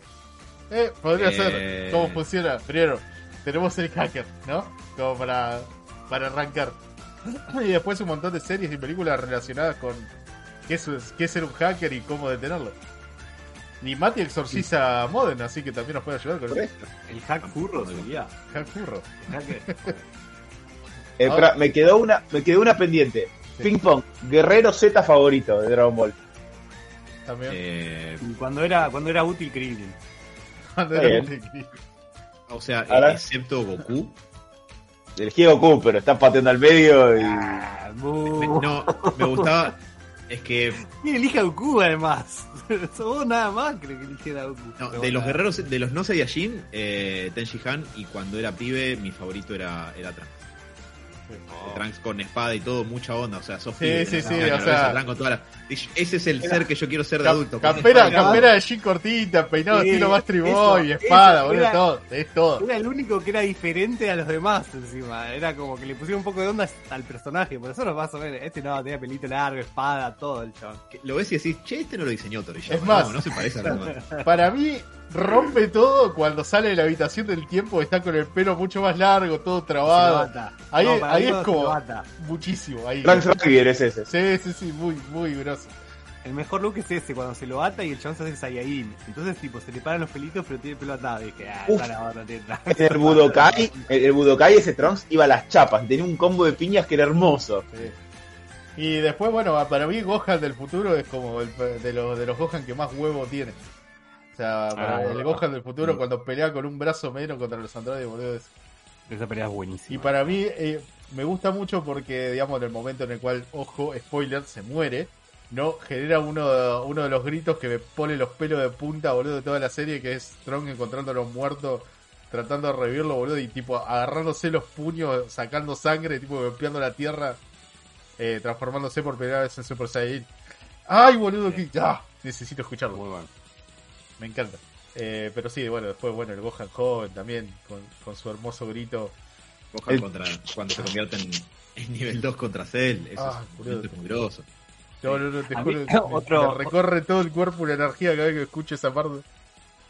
Eh, podría Eh. ser. ¿Cómo funciona? Primero, tenemos el hacker, ¿no? Como para, para arrancar. Y después un montón de series y películas relacionadas con qué es, qué es ser un hacker y cómo detenerlo. Y Mati exorciza a Modern, así que también nos puede ayudar con. Correcto. El hack furro sería. Hack furro. El hack- Eh, espera, me quedó una, me quedó una pendiente. Sí. Ping pong, guerrero Z favorito de Dragon Ball. También. Eh, cuando era, cuando era útil Krillin. Cuando está era bien. muy- o sea, Ahora- excepto Goku. Elegí Goku, pero está pateando al medio y. Ah, no, me gustaba. Es que ¿Quién elige a Goku además? Vos nada más creo que eligiera a Goku. no, de los guerreros, de los no Saiyajin, eh, Tenji Han, y cuando era pibe, mi favorito era, era Trunks. Trunks con espada y todo, mucha onda. O sea, sos Sí, sí, sí, o sea- a Trunks con toda la- Ese es el ser que yo quiero ser de adulto. campera, campera de jean cortita, peinado Sí, estilo Boy, eso, espada, boludo, era- todo, es todo. Era el único que era diferente a los demás encima. Era como que le pusieron un poco de onda al personaje. Por eso lo vas a ver. Este no, tenía pelito largo, espada, todo el chabón. Lo ves y decís, che, este no lo diseñó Toriyama. Es más- no, no se parece a los demás. Para mí, rompe todo cuando sale de la habitación del tiempo, está con el pelo mucho más largo, todo trabado. Ahí, No, ahí es como muchísimo. Ahí. Frank Xavier es ese. Sí, sí, sí, muy, muy grosso. El mejor look es ese, cuando se lo ata y el chabón se hace Saiyajin. Entonces, tipo, se le paran los pelitos, pero tiene el pelo atado. Y dije, ah, Uf. está la otra teta. En el Budokai, el, el Budokai ese Trunks iba a las chapas, tenía un combo de piñas que era hermoso. Sí. Y después, bueno, para mí Gohan del futuro es como el de los, de los Gohan que más huevo tiene. O sea, para Ah, el Gohan del futuro cuando pelea con un brazo menos contra los androides, boludo. es- Esa pelea es Y buenísima. para mí eh, me gusta mucho porque, digamos, en el momento en el cual, ojo, spoiler, se muere, ¿no? Genera uno, uno de los gritos que me pone los pelos de punta, boludo, de toda la serie, que es Strong encontrando a los muertos, tratando de revivirlo, boludo, y tipo agarrándose los puños, sacando sangre, tipo golpeando la tierra, eh, transformándose por primera vez en Super Saiyan. ¡Ay, boludo! Que... ¡Ah! Necesito escucharlo. Muy bueno. Me encanta. Eh, pero sí, bueno, después, bueno, el Gohan joven también, con, con su hermoso grito. Gohan El- contra, cuando se convierte en, en nivel 2 contra Cell. Eso Ah, es boludo. realmente muy groso. No, no, no, te juro, mí, me- otro- me recorre todo el cuerpo la energía cada vez que escucho esa parte.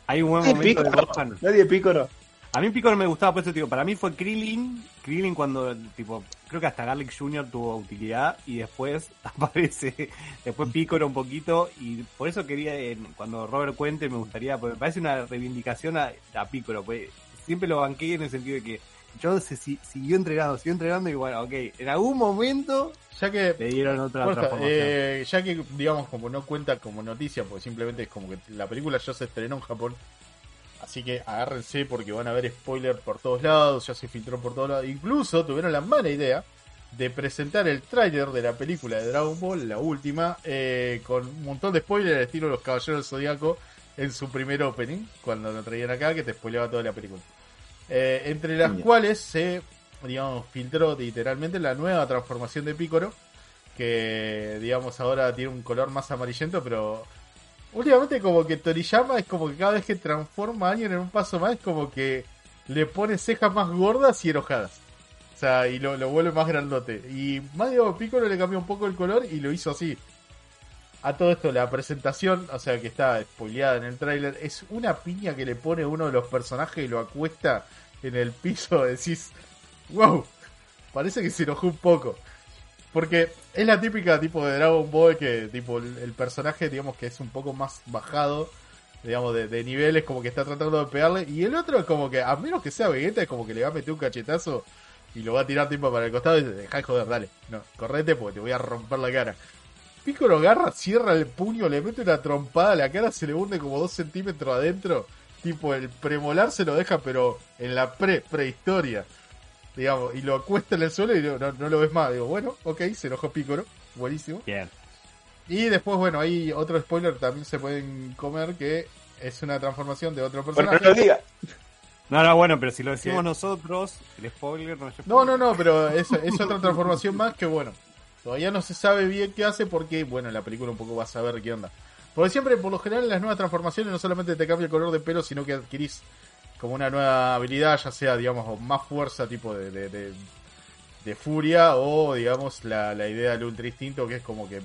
Hay un buen momento de Gohan. nadie Piccolo. A mí Piccolo me gustaba, por eso digo, para mí fue Krillin. Krillin cuando, tipo, creo que hasta Garlic Jr. tuvo utilidad y después aparece, después Piccolo un poquito y por eso quería, en- cuando Robert cuente, me gustaría, porque me parece una reivindicación a, a Piccolo, pues siempre lo banqué en el sentido de que yo se si- siguió entrenando, siguió entrenando y bueno, ok, en algún momento Ya que, le dieron otra Porfa, transformación. eh, ya que, digamos, como no cuenta como noticia, porque simplemente es como que la película ya se estrenó en Japón. Así que agárrense porque van a ver spoilers por todos lados, ya se filtró por todos lados. Incluso tuvieron la mala idea de presentar el tráiler de la película de Dragon Ball, la última, eh, con un montón de spoilers al estilo Los Caballeros del Zodíaco en su primer opening, cuando lo traían acá, que te spoileaba toda la película. Eh, entre las Bien. cuales se, digamos, filtró literalmente la nueva transformación de Piccolo, que, digamos, ahora tiene un color más amarillento, pero últimamente como que Toriyama es como que cada vez que transforma a alguien en un paso más, es como que le pone cejas más gordas y enojadas. O sea, y lo, lo vuelve más grandote. Y Mario Piccolo le cambió un poco el color y lo hizo así. A todo esto, la presentación, o sea, que está spoileada en el tráiler, es una piña que le pone uno de los personajes y lo acuesta en el piso. Decís, wow, parece que se enojó un poco. Porque es la típica tipo de Dragon Ball que tipo el, personaje, digamos que es un poco más bajado, digamos, de, niveles, como que está tratando de pegarle. Y el otro es como que, a menos que sea Vegeta, es como que le va a meter un cachetazo y lo va a tirar tipo para el costado y dice, dejá de joder, dale. No, correte porque te voy a romper la cara. Piccolo agarra, cierra el puño, le mete una trompada, la cara se le hunde como dos centímetros adentro. Tipo, el premolar se lo deja, pero en la pre prehistoria. Digamos, y lo acuesta en el suelo y no, no- no lo ves más. Digo, bueno, ok, se enojó Piccolo. Buenísimo. Bien. Y después, bueno, hay otro spoiler que también se pueden comer que es una transformación de otro Bueno, no personaje. lo diga. No, no, bueno, pero si lo decimos ¿Qué? nosotros, el spoiler no es No, no, no, pero es, es otra transformación más que bueno. Todavía no se sabe bien qué hace porque, bueno, en la película un poco vas a ver qué onda. Porque siempre, por lo general, en las nuevas transformaciones no solamente te cambia el color de pelo, sino que adquirís como una nueva habilidad, ya sea, digamos, más fuerza, tipo de, de, de- de furia, o, digamos, la, la idea del ultra instinto, que es como que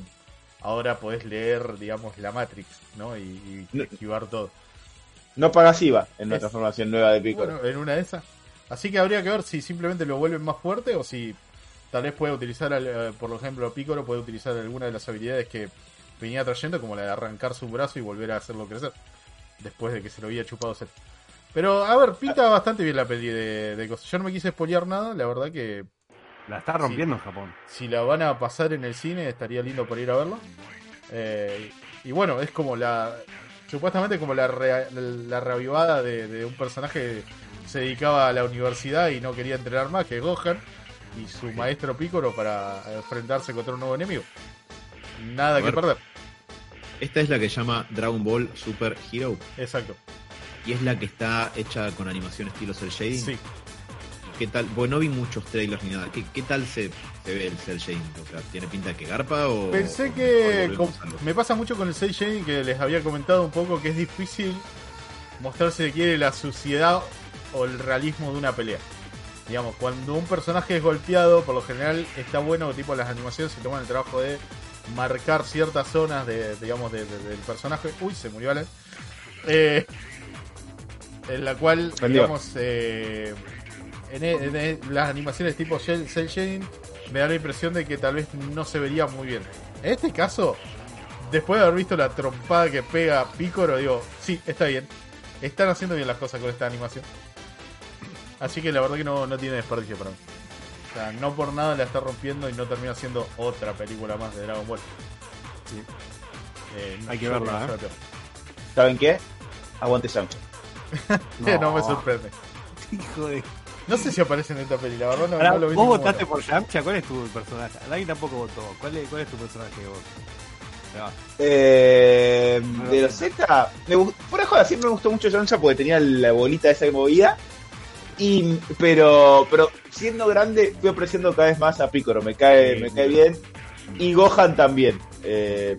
ahora podés leer, digamos, la Matrix, ¿no? Y, y esquivar todo. No pagas IVA en Es- transformación nueva de Piccolo. Bueno, en una de esas. Así que habría que ver si simplemente lo vuelven más fuerte o si tal vez puede utilizar, eh, por ejemplo, Piccolo puede utilizar alguna de las habilidades que venía trayendo, como la de arrancar su brazo y volver a hacerlo crecer. Después de que se lo había chupado. Pero, a ver, pinta bastante bien la peli de, de cosas. Yo no me quise spoilear nada, la verdad que La está rompiendo en Japón. si la van a pasar en el cine estaría lindo para ir a verla. Eh, y bueno, es como la. Supuestamente como la, rea- la reavivada de, de un personaje que se dedicaba a la universidad y no quería entrenar más que Gohan y su maestro Piccolo para enfrentarse contra un nuevo enemigo. Nada que perder. Esta es la que llama Dragon Ball Super Hero Exacto. Y es la que está hecha con animación estilo cel shading. Sí. ¿Qué tal? Bueno, no vi muchos trailers ni nada. ¿Qué, qué tal se, se ve el cel shading? O sea, ¿tiene pinta de que garpa o...? Pensé que o me pasa mucho con el 6 Shading que les había comentado un poco que es difícil mostrarse si quiere la suciedad o el realismo de una pelea. Digamos, cuando un personaje es golpeado, por lo general está bueno, tipo las animaciones se toman el trabajo de marcar ciertas zonas de, digamos, de- de- del personaje. Uy, se murió Alan. Eh, en la cual, Prendió. digamos, eh, en, e- en e- las animaciones tipo Cell, Cell Shading me da la impresión de que tal vez no se vería muy bien. En este caso, después de haber visto la trompada que pega Picoro, digo, sí, está bien. Están haciendo bien las cosas con esta animación. Así que la verdad que no, no tiene desperdicio para mí. O sea, no por nada la está rompiendo y no termina siendo otra película más de Dragon Ball. Sí. Eh, Hay que verla, ¿eh? ¿Saben qué? Aguante Sancho. No. me sorprende. Hijo de. No sé si aparece en esta peli, la verdad no, Ahora, no lo vi. vos votaste por Yamcha, ¿cuál es tu personaje? Nadie tampoco votó. ¿Cuál es, cuál es tu personaje vos? Se va. Eh, de los Z, me fuera de joda, siempre me gustó mucho Yamcha porque tenía la bolita esa que movía. Y, pero, pero siendo grande, fui apreciando cada vez más a Piccolo. Me cae, Sí, me sí. cae bien. Y Gohan también. Eh,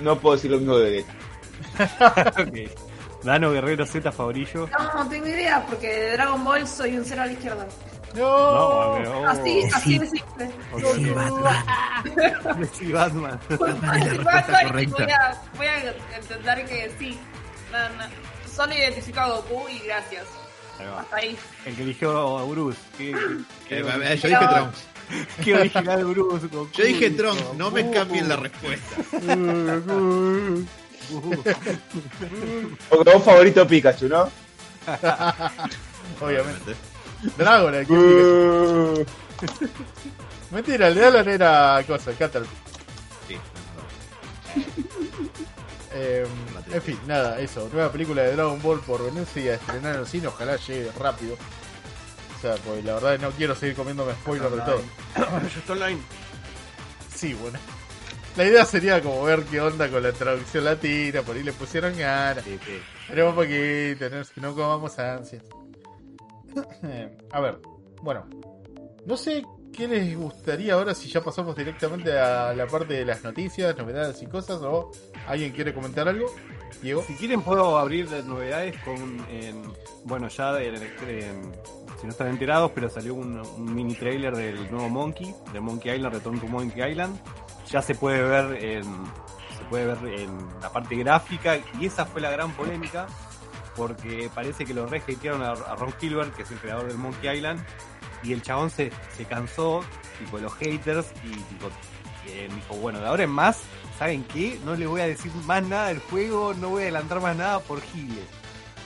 no puedo decir lo mismo de Vegeta. Ok. Dano Guerrero Z favorito. No, no tengo idea, porque de Dragon Ball soy un cero a la izquierda. No, No, pero. Así, así de simple. Sí, Batman. Voy a, voy a entender que sí. No, no. Solo identifico a Goku y gracias. Ahí va. Hasta ahí. El que eligió a Bruce. ¿Qué, qué, Eh, qué- eh, yo dije Trunks. qué original Bruce. Goku, Yo dije. Trunks, no me cambien la respuesta. Vos favorito Pikachu, ¿no? Obviamente. Dragon, aquí en Pikachu. Uh, Mentira, el de Alan era cosa, Caterpillar. Sí, Eh, en fin, nada, eso. Nueva película de Dragon Ball por venirse y a estrenar en el cine. Ojalá llegue rápido. O sea, porque la verdad no quiero seguir comiéndome spoilers de todo. Yo estoy online. Sí, bueno. La idea sería como ver qué onda con la traducción latina, por ahí le pusieron ganas. Sí, sí. Pero un poquito, no, comamos ansias. A ver, bueno. No sé qué les gustaría ahora si ya pasamos directamente a la parte de las noticias, novedades y cosas, o alguien quiere comentar algo. Diego. Si quieren puedo abrir las novedades con, en- bueno, ya en- en- si no están enterados, pero salió un, un mini trailer del nuevo Monkey, de Monkey Island, Return to Monkey Island. Ya se puede ver en, se puede ver en la parte gráfica y esa fue la gran polémica porque parece que lo re a, a Ron Gilbert, que es el creador del Monkey Island, y el chabón se, se cansó, tipo los haters, y tipo, eh, dijo, bueno, de ahora en más, ¿saben qué? No les voy a decir más nada del juego, no voy a adelantar más nada por giles.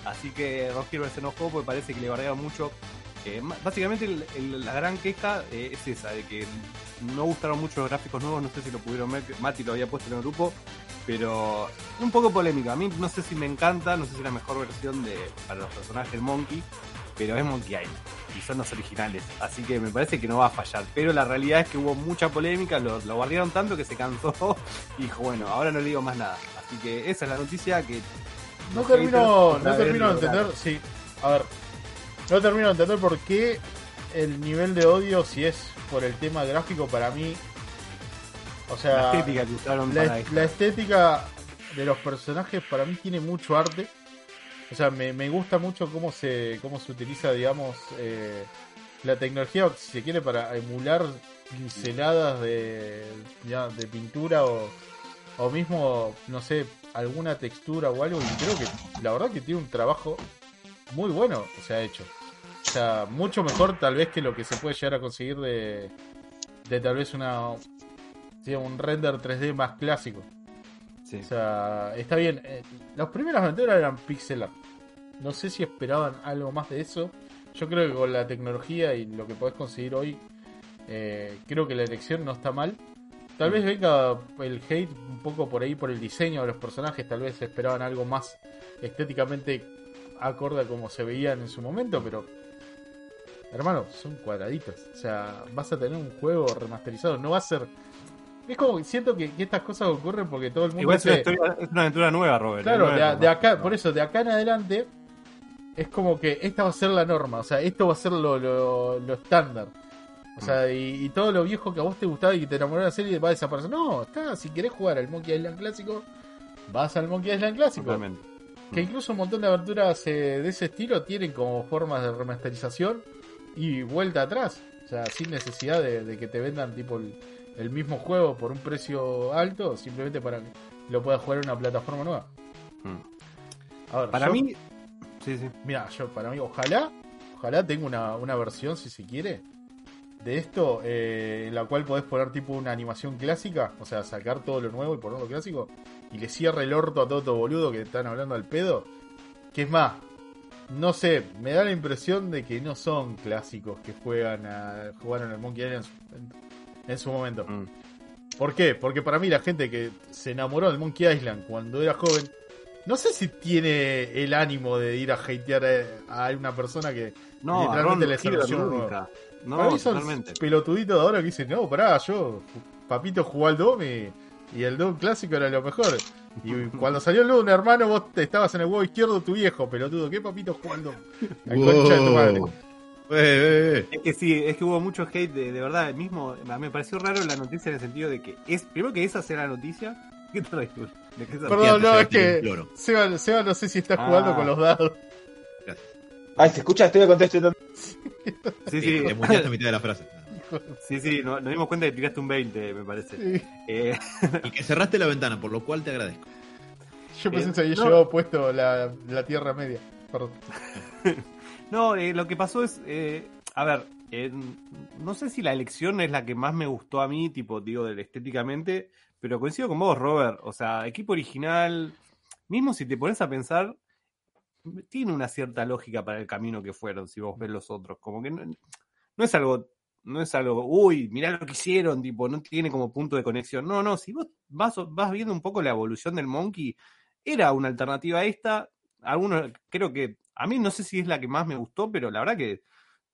Así que Ron Gilbert se enojó porque parece que le bardearon mucho. Eh, básicamente la gran queja eh, es esa, de que no gustaron mucho los gráficos nuevos, no sé si lo pudieron ver, Mati lo había puesto en el grupo, pero un poco polémica. A mí no sé si me encanta, no sé si es la mejor versión de para los personajes del Monkey, pero es Monkey Island y son los originales, así que me parece que no va a fallar. Pero la realidad es que hubo mucha polémica, lo, lo guardaron tanto que se cansó y dijo, bueno, ahora no le digo más nada. Así que esa es la noticia que... No termino, no termino de entender, sí. A ver, no termino de entender por qué el nivel de odio, si es por el tema gráfico, para mí. O sea, La estética que usaron la, para esto. la estética de los personajes para mí tiene mucho arte. O sea, me, me gusta mucho cómo se, cómo se utiliza, digamos, eh, la tecnología, si se quiere, para emular pinceladas de, ya, de pintura o, o mismo, no sé, alguna textura o algo. Y creo que la verdad que tiene un trabajo muy bueno, se ha hecho. O sea, mucho mejor tal vez que lo que se puede llegar a conseguir de, de tal vez una sí, un render 3D más clásico. Sí. O sea, está bien. eh, las primeras aventuras eran pixel art. No sé si esperaban algo más de eso. Yo creo que con la tecnología y lo que podés conseguir hoy, eh, creo que la elección no está mal. Tal vez venga el hate un poco por ahí por el diseño de los personajes. Tal vez esperaban algo más estéticamente acorde a como se veían en su momento, pero hermano, son cuadraditos. O sea, vas a tener un juego remasterizado. No va a ser. Es como que siento que, que estas cosas ocurren porque todo el mundo Igual es una, es aventura nueva, Robert. Claro, de, acá, por eso, de acá en adelante, es como que esta va a ser la norma, o sea, esto va a ser lo, lo, lo estándar. O sea, y, y todo lo viejo que a vos te gustaba y que te enamoró de la serie va a desaparecer. No, está, si querés jugar al Monkey Island clásico, vas al Monkey Island clásico. Totalmente. Que incluso un montón de aventuras eh, de ese estilo tienen como formas de remasterización y vuelta atrás. O sea, sin necesidad de, de que te vendan tipo el, el mismo juego por un precio alto, simplemente para que lo puedas jugar en una plataforma nueva. Mm. A ver, Para yo- mí, Sí, sí. Mira, yo para mí, ojalá, ojalá tenga una, una versión, si se quiere, de esto, eh, en la cual podés poner tipo una animación clásica, o sea, sacar todo lo nuevo y ponerlo clásico, y le cierre el orto a todo tu boludo que están hablando al pedo. Que es más, no sé, me da la impresión de que no son clásicos que juegan a, jugaron al Monkey Island en su, en su momento. Mm. ¿Por qué? Porque para mí la gente que se enamoró del Monkey Island cuando era joven, no sé si tiene el ánimo de ir a hatear a, a una persona que No, literalmente le un nunca. para No, mí son pelotuditos de ahora que dicen, no, pará, yo, papito jugó al y, el Doom clásico era lo mejor. Y cuando salió el Doom, hermano, vos te estabas en el huevo izquierdo tu viejo, pelotudo. ¿Qué papito Doom? La concha de tu madre. Wow. Eh, eh, eh. Es que sí, es que hubo mucho hate de, de verdad. el Mismo, me pareció raro la noticia en el sentido de que es primero que esa sea la noticia. ¿Qué de qué se Perdón, no, es que. Seba, Seba no sé si está Ah. jugando con los dados. Ay, ¿se escucha? Estoy contestando. Sí, sí, Te muteaste a mitad de la frase. Sí, sí, no- nos dimos cuenta que tiraste un 20, me parece. Sí. Eh, Y que cerraste la ventana, por lo cual te agradezco. Yo pensé Eh, que se había no. llevado puesto la, la Tierra Media. Perdón. no, eh, lo que pasó es, eh, a ver, eh, no sé si la elección es la que más me gustó a mí, tipo, digo, del- estéticamente, pero coincido con vos, Robert. O sea, equipo original, mismo si te pones a pensar, tiene una cierta lógica para el camino que fueron, si vos ves los otros. Como que no, no es algo, no es algo, uy, mirá lo que hicieron, tipo, no tiene como punto de conexión. No, no, si vos vas, vas viendo un poco la evolución del Monkey, era una alternativa a esta. Algunos, creo que, a mí no sé si es la que más me gustó, pero la verdad que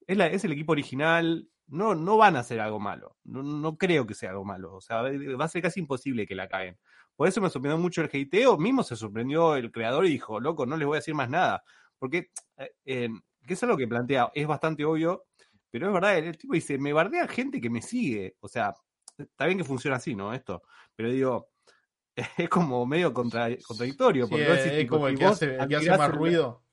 es, la, es el equipo original. No, no van a hacer algo malo. No, no creo que sea algo malo. O sea, va a ser casi imposible que la caguen. Por eso me sorprendió mucho el hateo. Mismo se sorprendió el creador y dijo, loco, no les voy a decir más nada. Porque, eh, eh, que es algo que plantea, es bastante obvio, pero es verdad, el, el tipo dice, me bardea gente que me sigue. O sea, está bien que funciona así, ¿no? Esto. Pero digo, es como medio contra- contradictorio. Sí, porque es, vos decís, es tipo, como el que, vos hace, el que hace más el- ruido.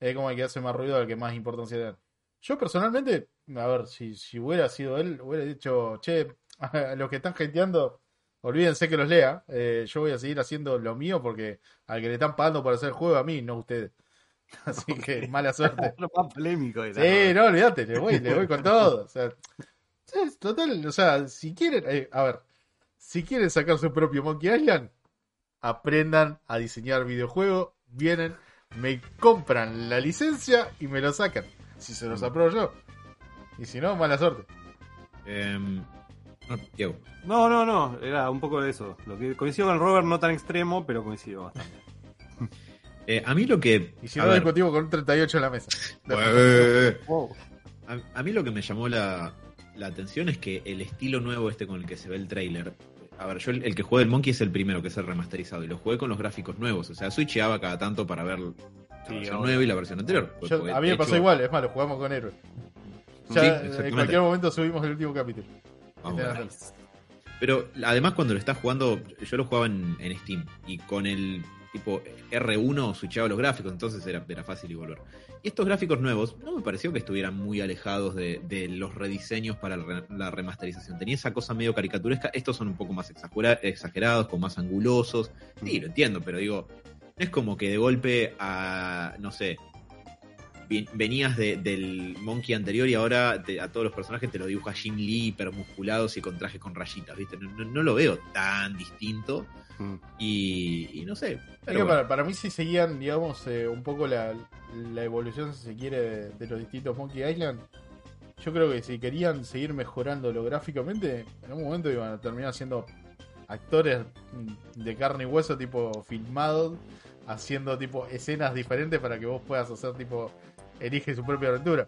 Es como el que hace más ruido al que más importancia le dan. Yo personalmente, a ver, si, si hubiera sido él, hubiera dicho, che, a los que están hateando, olvídense que los lea. eh, yo voy a seguir haciendo lo mío porque al que le están pagando por hacer el juego a mí, no a ustedes. Así que mala suerte. Lo más polémico era. Sí, no, olvídate, le voy, le voy con todo. O sea, sí, total, o sea, si quieren, eh, a ver, si quieren sacar su propio Monkey Island, aprendan a diseñar videojuegos, vienen, me compran la licencia y me lo sacan. Si se los apruebo yo. Y si no, mala suerte. Em, no. No, no, no, era un poco de eso. Lo que coincido con Robert, no tan extremo, pero coincido bastante. Eh, a mí lo que. Y si no, discutimos con un 38 en la mesa. Wow. a, a mí lo que me llamó la, la atención es que el estilo nuevo este con el que se ve el trailer. A ver, yo el, el que jugué el Monkey es el primero que es el remasterizado y lo jugué con los gráficos nuevos. O sea, switcheaba cada tanto para ver la Sí, versión nueva y la versión anterior. Yo- Porque, a mí me pasó hecho- igual, es más, lo jugamos con héroe. Sí, Ya, exactamente. en cualquier momento subimos el último capítulo. Vamos. Nice. Pero además cuando lo estás jugando, yo lo jugaba en, en Steam y con el tipo R1 switchaba los gráficos, entonces era, era fácil y volver. Y estos gráficos nuevos no me pareció que estuvieran muy alejados de, de los rediseños para la remasterización. Tenía esa cosa medio caricaturesca, estos son un poco más exagera- exagerados, con más angulosos. Sí, lo entiendo, pero digo, no es como que de golpe a, no sé, venías de- del Monkey anterior y ahora te- a todos los personajes te lo dibuja Jim Lee hipermusculados y con trajes con rayitas, ¿viste? No lo veo tan distinto Mm. y, y no sé. Pero bueno. para, para mí sí seguían, digamos, eh, un poco la, la evolución, si se quiere, de, de los distintos Monkey Island. Yo creo que si querían seguir mejorándolo gráficamente, en un momento iban a terminar siendo actores de carne y hueso, tipo filmados, haciendo tipo escenas diferentes para que vos puedas hacer tipo, elige su propia aventura.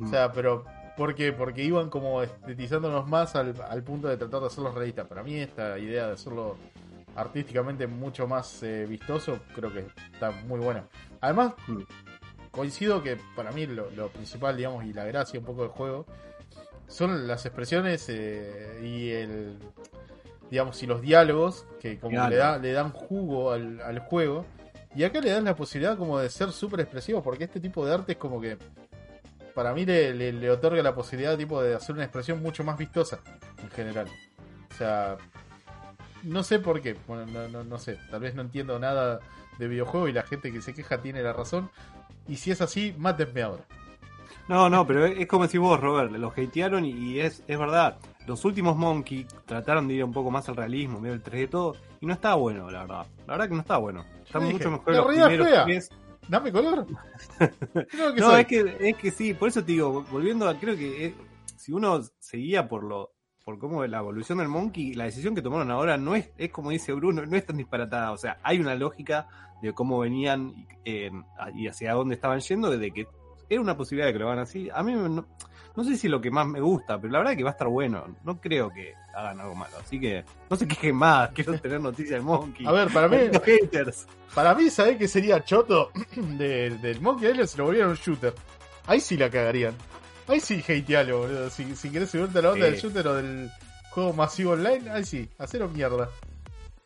O sea, pero ¿por qué? Porque iban como estetizándonos más al, al punto de tratar de hacerlos realistas. Para mí esta idea de hacerlo artísticamente mucho más eh, vistoso creo que está muy buena. Además, Mm. coincido que para mí lo, lo principal, digamos, y la gracia un poco del juego son las expresiones eh, y el digamos y los diálogos que como Claro. le, da, le dan jugo al, al juego y acá le dan la posibilidad como de ser súper expresivo porque este tipo de arte es como que para mí le, le- le otorga la posibilidad tipo de hacer una expresión mucho más vistosa en general o sea no sé por qué bueno, no, no, no sé tal vez no entiendo nada de videojuego y la gente que se queja tiene la razón Y si es así, mátenme ahora. No, no, pero es como decís vos, Robert, los hatearon y, es, es verdad. Los últimos Monkey trataron de ir un poco más al realismo, medio el 3D todo, y no está bueno, la verdad. La verdad que no está bueno. Está Yo dije, mucho mejor los primeros fea. tres. Dame color. No, soy. es que, es que sí, por eso te digo, volviendo a, creo que eh, si uno seguía por lo, por cómo la evolución del Monkey, la decisión que tomaron ahora no es, es como dice Bruno, no es tan disparatada, o sea, hay una lógica de cómo venían eh, y hacia dónde estaban yendo, de que era una posibilidad de que lo hagan así. A mí no, no sé si es lo que más me gusta, pero la verdad es que va a estar bueno. No creo que hagan algo malo, así que no se quejen más, quiero tener noticias del Monkey. A ver, para mí, haters. para mí, ¿sabés qué sería choto de- del Monkey Island si lo volvieran un shooter? Ahí sí la cagarían. Ahí sí hatealo, boludo. Si, si querés subirte a la onda Sí. del shooter o del juego masivo online, ahí sí, hacelo mierda.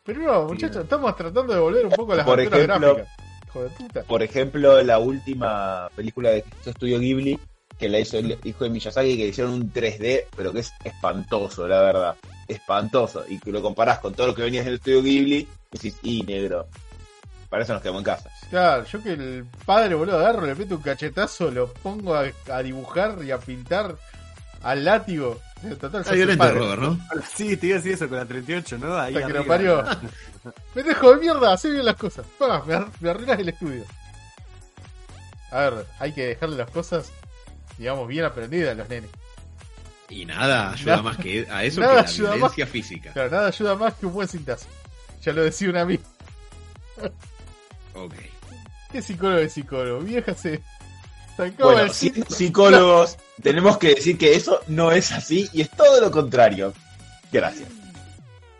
Pero no, muchachos, estamos tratando de volver un poco a las Por ejemplo- gráficas. Hijo de puta. Por ejemplo, la última película de Estudio Ghibli, que la hizo el hijo de Miyazaki, que hicieron un 3D, pero que es espantoso, la verdad. Espantoso. Y que lo comparás con todo lo que venías del Estudio Ghibli, y decís, y negro. Para eso nos quedamos en casa. Claro, yo que el padre, boludo, agarro, le meto un cachetazo, lo pongo a, a dibujar y a pintar al látigo. Total, Está el. Robert, ¿no? Sí, te iba a decir eso con la 38, ¿no? Ahí Hasta que lo parió. Pendejo de mierda, hace bien las cosas. Pa, me, ar- me arruinas el estudio. A ver, hay que dejarle las cosas, digamos, bien aprendidas a los nenes. Y nada ayuda Nada- más que a eso nada que la ayuda violencia física. Claro, nada ayuda más que un buen cintazo. Ya lo decía un amigo. Ok. ¿Qué psicólogo es psicólogo? Vieja se sacaba Bueno, el siendo psicólogos, tenemos que decir que eso no es así y es todo lo contrario. Gracias.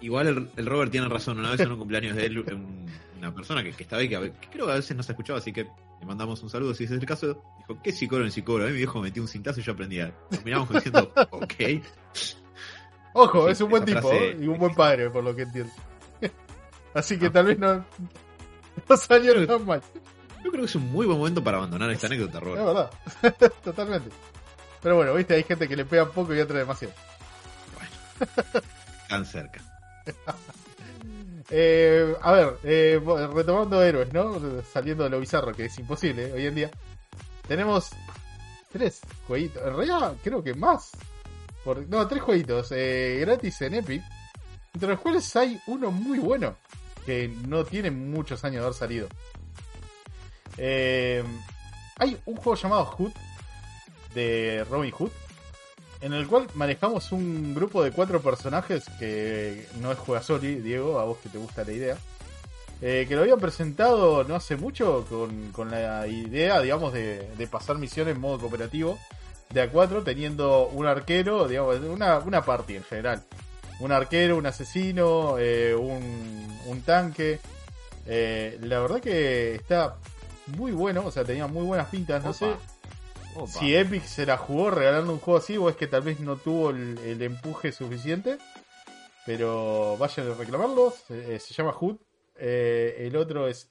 Igual el, el Robert tiene razón. Una vez en un cumpleaños de él, un- una persona que, que estaba ahí, que, creo que a veces no se escuchaba, así que le mandamos un saludo. Si ese es el caso, dijo: ¿Qué psicólogo en psicólogo? A mí mi viejo me metió un cintazo y yo aprendía. Nos miramos como diciendo: Ok. Ojo, Sí, es un buen tipo frase- y un buen padre, por lo que entiendo. Así que tal vez no, no salió tan mal. Yo creo que es un muy buen momento para abandonar esta anécdota, Es Robert. verdad, totalmente. Pero bueno, viste, hay gente que le pega poco y otra demasiado. Tan cerca. Eh, a ver, eh, retomando héroes, ¿no? Saliendo de lo bizarro, que es imposible ¿eh? hoy en día. Tenemos tres jueguitos. En realidad, creo que más. Por- no, tres jueguitos eh, gratis en Epic. Entre los cuales hay uno muy bueno. Que no tiene muchos años de haber salido. Eh, hay un juego llamado Hood. De Robin Hood. En el cual manejamos un grupo de cuatro personajes que no es Juegasoli, Diego, a vos que te gusta la idea. Eh, que lo habían presentado no hace mucho con, la idea, digamos, de, de pasar misiones en modo cooperativo de A4, teniendo un arquero, digamos, una, una party en general. Un arquero, un asesino, eh, un, un tanque. Eh, la verdad que está muy bueno, o sea, tenía muy buenas pintas, no Opa. sé Opa. si Epic se la jugó regalando un juego así o es que tal vez no tuvo el, el empuje suficiente. Pero vayan a reclamarlos. eh, se llama Hood. Eh, el otro es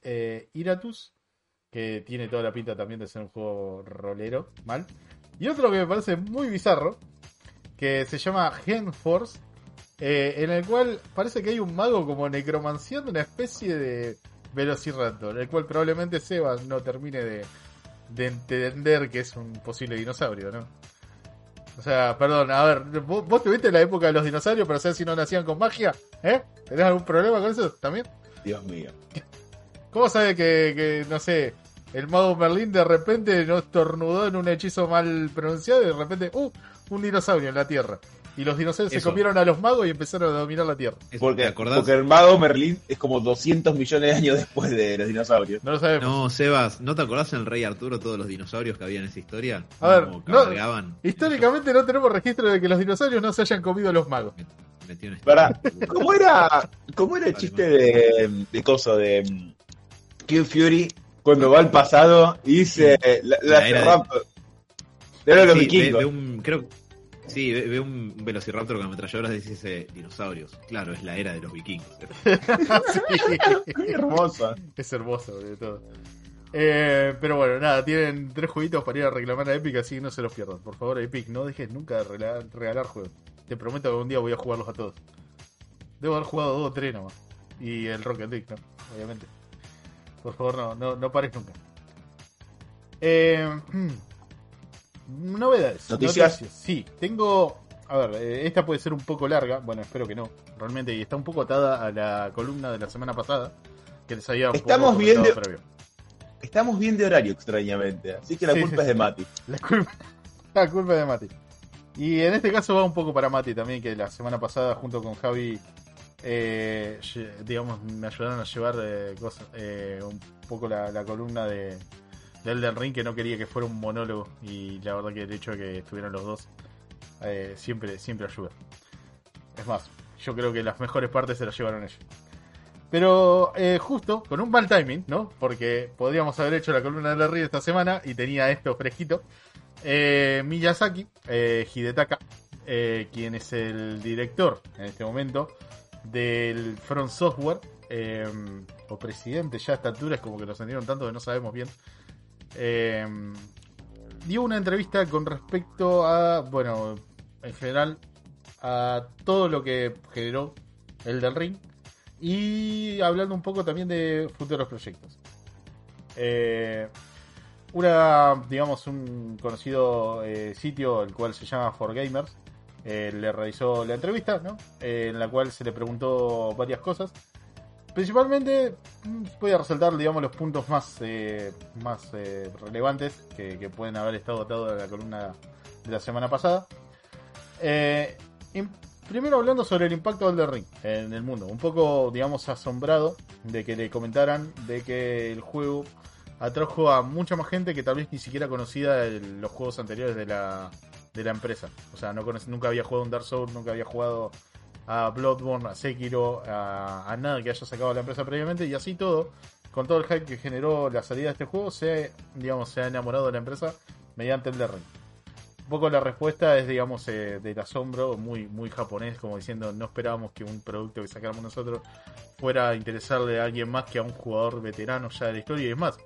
Iratus. Que tiene toda la pinta también de ser un juego rolero. Mal. Y otro que me parece muy bizarro. Que se llama Gen Force. Eh, en el cual parece que hay un mago como necromanciando una especie de Velociraptor. El cual probablemente Seba no termine de, de entender que es un posible dinosaurio, ¿no? O sea, perdón, a ver, ¿vos, vos tuviste la época de los dinosaurios para saber si no nacían con magia? ¿Eh? ¿Tenés algún problema con eso también? Dios mío. ¿Cómo sabe que, que, no sé, el mago Merlín de repente no estornudó en un hechizo mal pronunciado y de repente, ¡uh! Un dinosaurio en la Tierra. Y los dinosaurios se comieron a los magos y empezaron a dominar la Tierra. Eso, ¿Te Porque, porque el mago Merlín es como 200 millones de años después de los dinosaurios. No lo sabemos. No, Sebas, ¿no te acordás en el Rey Arturo todos los dinosaurios que había en esa historia? A ver, no. Históricamente no tenemos registro de que los dinosaurios no se hayan comido a los magos. En Pará, ¿Cómo era, cómo era el chiste de, de coso de mm, King Fury cuando va al pasado y dice la, la La era de- de los Sí, ve, vikingos. ve un, creo, sí, ve, ve un velociraptor con ametralladoras y dice dinosaurios. Claro, es la era de los vikingos. Sí. Qué hermoso. Es hermoso, de todo. Eh, pero bueno, nada, tienen tres jueguitos para ir a reclamar a Epic, así que no se los pierdan. Por favor, Epic, no dejes nunca de regalar, regalar juegos. Te prometo que un día voy a jugarlos a todos. Debo haber jugado dos o tres nomás. Y el Rocket League, ¿no? Obviamente. Por favor, no, no, no pares nunca. Eh, hmm, novedades. Noticias. Sí, tengo. A ver, eh, esta puede ser un poco larga. Bueno, espero que no. Realmente, y está un poco atada a la columna de la semana pasada. Que les había un poco Estamos comentado viendo- previo. Estamos bien de horario, extrañamente. Así que la Sí, culpa sí, es de. Mati. La culpa, la culpa es de Mati. Y en este caso va un poco para Mati también, que la semana pasada junto con Javi, eh, digamos, me ayudaron a llevar eh, cosas, eh, un poco la, la columna de, de Elden Ring, que no quería que fuera un monólogo. Y la verdad que el hecho de que estuvieran los dos eh, siempre, siempre ayuda. Es más, yo creo que las mejores partes se las llevaron ellos. Pero eh, justo, con un mal timing, ¿no? Porque podríamos haber hecho la columna de la Ring esta semana y tenía esto fresquito. Eh, Miyazaki, eh, Hidetaka, quien es el director en este momento del Front Software, o presidente ya a esta altura, es como que lo sentieron tanto que no sabemos bien. Eh, dio una entrevista con respecto a, bueno, en general, a todo lo que generó el del Ring y hablando un poco también de futuros proyectos. Eh, una, digamos, un conocido eh, sitio, el cual se llama For Gamers, eh, le realizó la entrevista, ¿no? En la cual se le preguntó varias cosas. Principalmente mm, voy a resaltar, digamos, los puntos más, eh, más eh, relevantes que, que pueden haber estado atados a la columna de la semana pasada. Eh, im- primero hablando sobre el impacto del Ring en el mundo. Un poco, digamos, asombrado de que le comentaran de que el juego atrajo a mucha más gente que tal vez ni siquiera conocía el- los juegos anteriores de la, de la empresa. O sea, no conoce- nunca había jugado un Dark Souls, nunca había jugado a Bloodborne, a Sekiro, a, nada que haya sacado la empresa previamente y así todo, con todo el hype que generó la salida de este juego, se, digamos, se ha enamorado de la empresa mediante el Ring. Un poco la respuesta es, digamos, eh, del asombro, muy, muy japonés, como diciendo, no esperábamos que un producto que sacáramos nosotros fuera a interesarle a alguien más que a un jugador veterano ya de la historia y es más.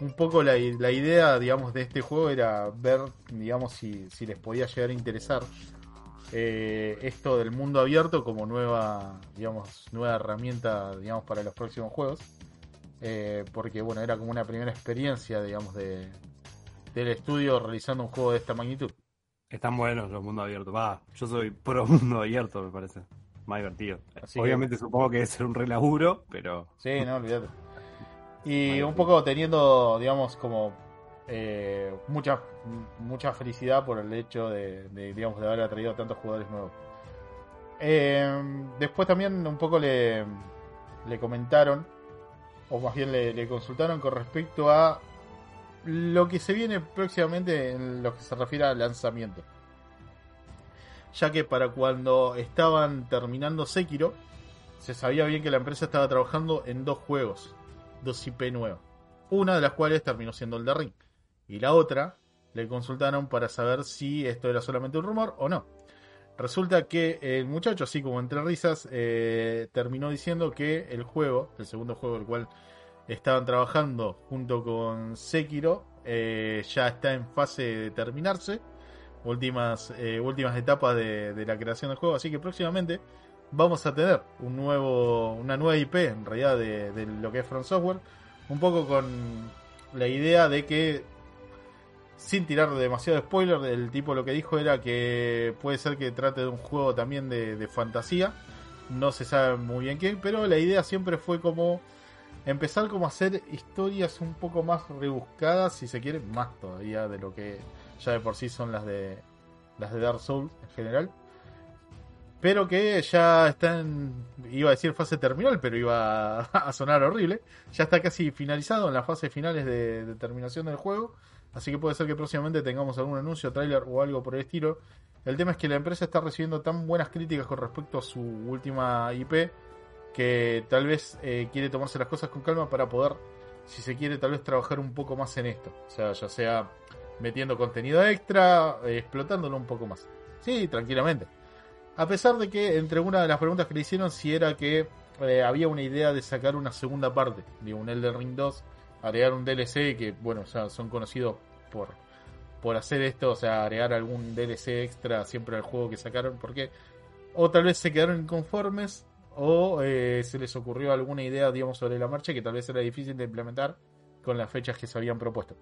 Un poco la, la idea, digamos, de este juego era ver, digamos, si, si les podía llegar a interesar eh, esto del mundo abierto como nueva, digamos, nueva herramienta, digamos, para los próximos juegos. Eh, porque, bueno, era como una primera experiencia, digamos, de, del estudio realizando un juego de esta magnitud. Están buenos los mundos abiertos. Va, yo soy pro mundo abierto, me parece. Más divertido. Así que- Obviamente supongo que debe ser un relaburo, pero Sí, no, olvídate. Y un poco teniendo, digamos, como eh, mucha mucha felicidad por el hecho de, digamos, de haber atraído a tantos jugadores nuevos. Eh, después también un poco le, le comentaron, o más bien le, le consultaron con respecto a lo que se viene próximamente en lo que se refiere al lanzamiento. Ya que para cuando estaban terminando Sekiro, se sabía bien que la empresa estaba trabajando en dos juegos, dos IP nuevos. Una de las cuales terminó siendo el de Ring. Y la otra le consultaron para saber si esto era solamente un rumor o no. Resulta que el muchacho, así como entre risas, eh, terminó diciendo que el juego, el segundo juego el cual estaban trabajando junto con Sekiro, eh, ya está en fase de terminarse. Últimas, eh, últimas etapas de, de la creación del juego. Así que próximamente vamos a tener un nuevo, una nueva IP en realidad de, de lo que es From Software. Un poco con la idea de que, sin tirar demasiado spoiler, el tipo lo que dijo era que puede ser que trate de un juego también de, fantasía. No se sabe muy bien qué, pero la idea siempre fue como empezar como a hacer historias un poco más rebuscadas, si se quiere, más todavía de lo que ya de por sí son las de las de Dark Souls en general. Pero que ya está en, iba a decir fase terminal, pero iba a, a sonar horrible. Ya está casi finalizado en las fases finales de, de terminación del juego. Así que puede ser que próximamente tengamos algún anuncio, tráiler o algo por el estilo. El tema es que la empresa está recibiendo tan buenas críticas con respecto a su última IP que tal vez eh, quiere tomarse las cosas con calma para poder, si se quiere, tal vez trabajar un poco más en esto. O sea, ya sea metiendo contenido extra, eh, explotándolo un poco más. Sí, tranquilamente. A pesar de que entre una de las preguntas que le hicieron si era que eh, había una idea de sacar una segunda parte de un Elden Ring 2, agregar un DLC que, bueno, ya son conocidos por, por hacer esto, o sea, agregar algún DLC extra siempre al juego que sacaron, porque o tal vez se quedaron inconformes o eh, se les ocurrió alguna idea, digamos, sobre la marcha que tal vez era difícil de implementar con las fechas que se habían propuesto.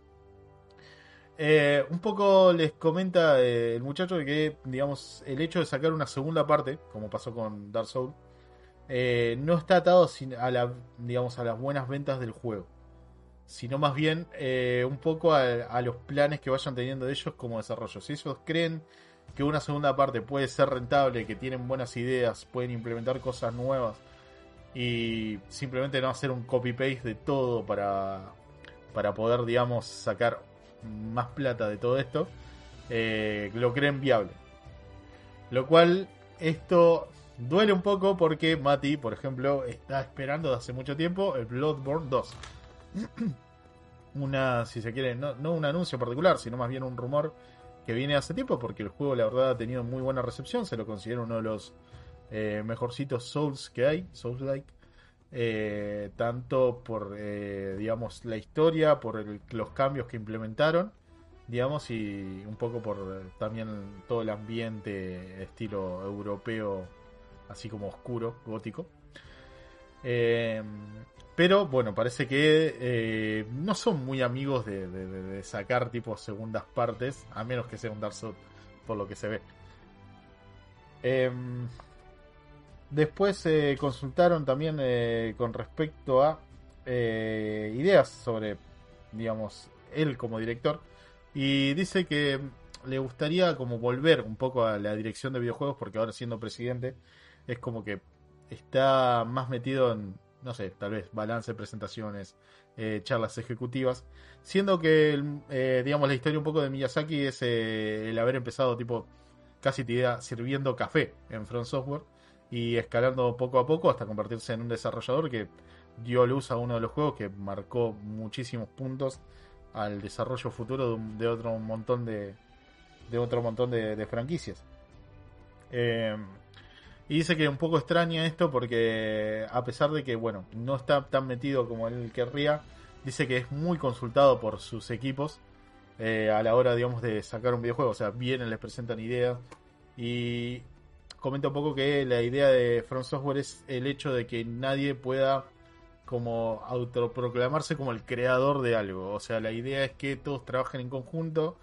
Eh, un poco les comenta eh, el muchacho que, digamos, el hecho de sacar una segunda parte, como pasó con Dark Souls, no está atado a, la, digamos, a las buenas ventas del juego, sino más bien eh, un poco a, los planes que vayan teniendo ellos como desarrollo. Si ellos creen que una segunda parte puede ser rentable, que tienen buenas ideas, pueden implementar cosas nuevas y simplemente no hacer un copy-paste de todo para, para poder, digamos, sacar más plata de todo esto, eh, lo creen viable. Lo cual, esto duele un poco porque Mati, por ejemplo, está esperando de hace mucho tiempo el Bloodborne 2. Una, si se quiere, no, no un anuncio particular, sino más bien un rumor que viene hace tiempo porque el juego, la verdad, ha tenido muy buena recepción. Se lo considera uno de los eh, mejorcitos Souls que hay, Souls-like. Eh, tanto por, eh, digamos, la historia, por los cambios que implementaron, digamos, y un poco por también todo el ambiente estilo europeo, así como oscuro, gótico. Pero bueno, parece que eh, no son muy amigos de sacar tipo segundas partes, a menos que sea un Dark Souls, por lo que se ve. Em, después eh, consultaron también eh, con respecto a eh, ideas sobre, digamos, él como director. Y dice que le gustaría como volver un poco a la dirección de videojuegos, porque ahora siendo presidente es como que está más metido en, no sé, tal vez balance presentaciones, eh, charlas ejecutivas, siendo que, eh, digamos, la historia un poco de Miyazaki es eh, el haber empezado tipo casi te diría, sirviendo café en Front Software y escalando poco a poco hasta convertirse en un desarrollador que dio luz a uno de los juegos que marcó muchísimos puntos al desarrollo futuro de, un- de otro montón de, de otro montón de franquicias. Y dice que un poco extraña esto porque a pesar de que bueno no está tan metido como él querría, dice que es muy consultado por sus equipos eh, a la hora digamos de sacar un videojuego. O sea, vienen, les presentan ideas y comenta un poco que la idea de From Software es el hecho de que nadie pueda como autoproclamarse como el creador de algo. O sea, la idea es que todos trabajen en conjunto,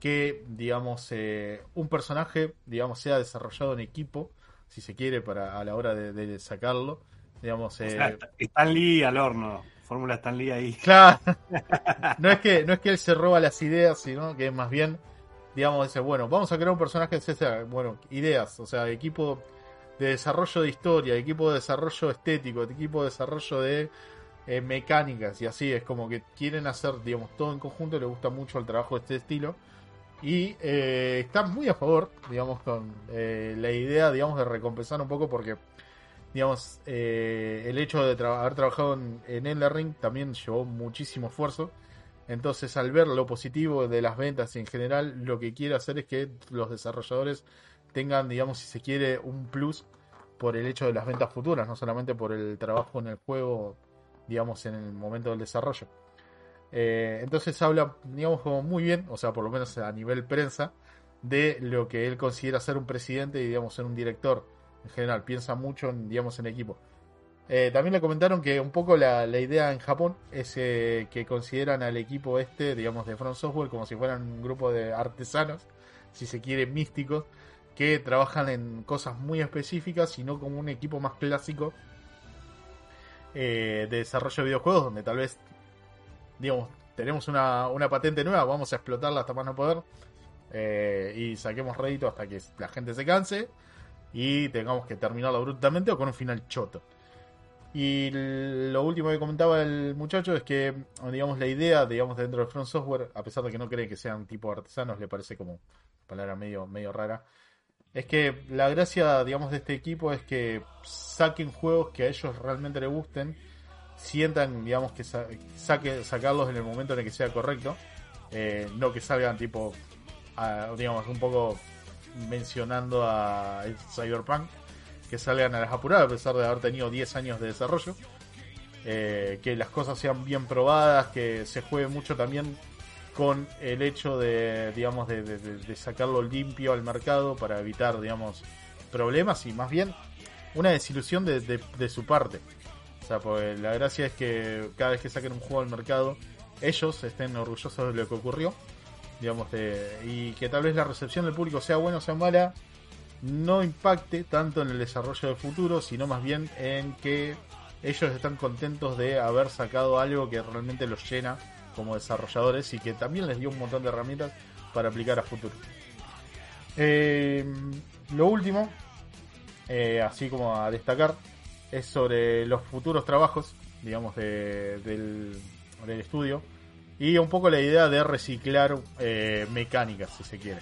que digamos eh, un personaje digamos sea desarrollado en equipo, si se quiere, para a la hora de, de sacarlo. Digamos, O eh, sea, Stan Lee al horno. Fórmula Stan Lee ahí. Claro. No es que no es que él se roba las ideas, sino que más bien, digamos, dice, bueno, vamos a crear un personaje que bueno, ideas, o sea, equipo de desarrollo de historia, equipo de desarrollo estético, equipo de desarrollo de eh, mecánicas y así, es como que quieren hacer, digamos, todo en conjunto, le gusta mucho el trabajo de este estilo y eh, están muy a favor, digamos, con eh, la idea, digamos, de recompensar un poco porque digamos, eh, el hecho de tra- haber trabajado en, en Elden Ring también llevó muchísimo esfuerzo. Entonces, al ver lo positivo de las ventas en general, lo que quiere hacer es que los desarrolladores tengan, digamos, si se quiere, un plus por el hecho de las ventas futuras, no solamente por el trabajo en el juego, digamos, en el momento del desarrollo. Eh, entonces habla, digamos, como muy bien, o sea, por lo menos a nivel prensa, de lo que él considera ser un presidente y, digamos, ser un director en general, piensa mucho en, digamos, en equipo. Eh, también le comentaron que un poco la, idea en Japón es eh, que consideran al equipo este, digamos, de Front Software como si fueran un grupo de artesanos, si se quiere, místicos, que trabajan en cosas muy específicas y no como un equipo más clásico de desarrollo de videojuegos, donde tal vez, digamos, tenemos una, una patente nueva, vamos a explotarla hasta más no poder eh, y saquemos rédito hasta que la gente se canse y tengamos que terminarlo abruptamente o con un final choto. Y lo último que comentaba el muchacho es que, digamos, la idea, digamos, dentro de Front Software, a pesar de que no cree que sean tipo artesanos, le parece como palabra medio, medio rara, es que la gracia, digamos, de este equipo es que saquen juegos que a ellos realmente les gusten, sientan, digamos, que sa- saque, sacarlos en el momento en el que sea correcto, eh, no que salgan tipo, a- digamos, un poco mencionando a Cyberpunk, que salgan a las apuradas a pesar de haber tenido 10 años de desarrollo. Eh, que las cosas sean bien probadas, que se juegue mucho también con el hecho de, digamos, de, de- sacarlo limpio al mercado para evitar, digamos, problemas y más bien una desilusión de, de- de su parte. O sea, pues la gracia es que cada vez que saquen un juego al mercado, ellos estén orgullosos de lo que ocurrió digamos, de, y que tal vez la recepción del público sea buena o sea mala, no impacte tanto en el desarrollo del futuro, sino más bien en que ellos están contentos de haber sacado algo que realmente los llena como desarrolladores y que también les dio un montón de herramientas para aplicar a futuro. Eh, lo último, eh, así como a destacar, es sobre los futuros trabajos, digamos, de- del, estudio y un poco la idea de reciclar eh, mecánicas, si se quiere.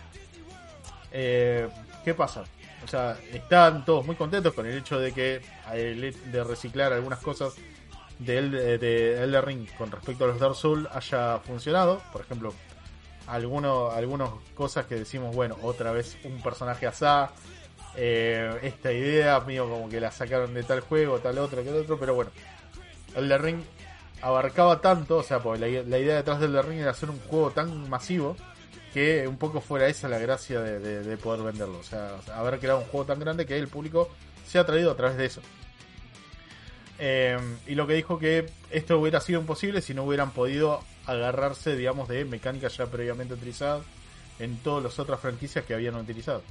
Eh, ¿Qué pasa? O sea, están todos muy contentos con el hecho de que de reciclar algunas cosas de, El- de Elden Ring con respecto a los Dark Souls haya funcionado. Por ejemplo, algunos algunas cosas que decimos, bueno, otra vez un personaje asá. Eh, esta idea, mío, como que la sacaron de tal juego, tal otro, que otro, pero bueno. Elden Ring abarcaba tanto, o sea, porque la, idea detrás del Elden Ring era hacer un juego tan masivo que un poco fuera esa la gracia de, de- de poder venderlo. O sea, haber creado un juego tan grande que el público se ha traído a través de eso. Eh, y lo que dijo que esto hubiera sido imposible si no hubieran podido agarrarse, digamos, de mecánicas ya previamente utilizadas en todas las otras franquicias que habían utilizado.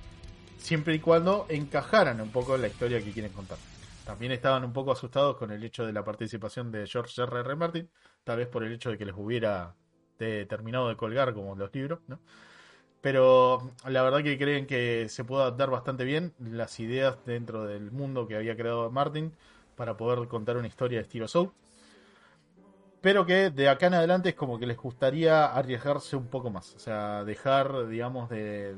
Siempre y cuando encajaran un poco la historia que quieren contar. También estaban un poco asustados con el hecho de la participación de George R. R. Martin, tal vez por el hecho de que les hubiera terminado de colgar como los libros. Pero la verdad que creen que se puede adaptar bastante bien las ideas dentro del mundo que había creado Martin para poder contar una historia de estilo Soul. Pero que de acá en adelante es como que les gustaría arriesgarse un poco más. O sea, dejar, digamos, de,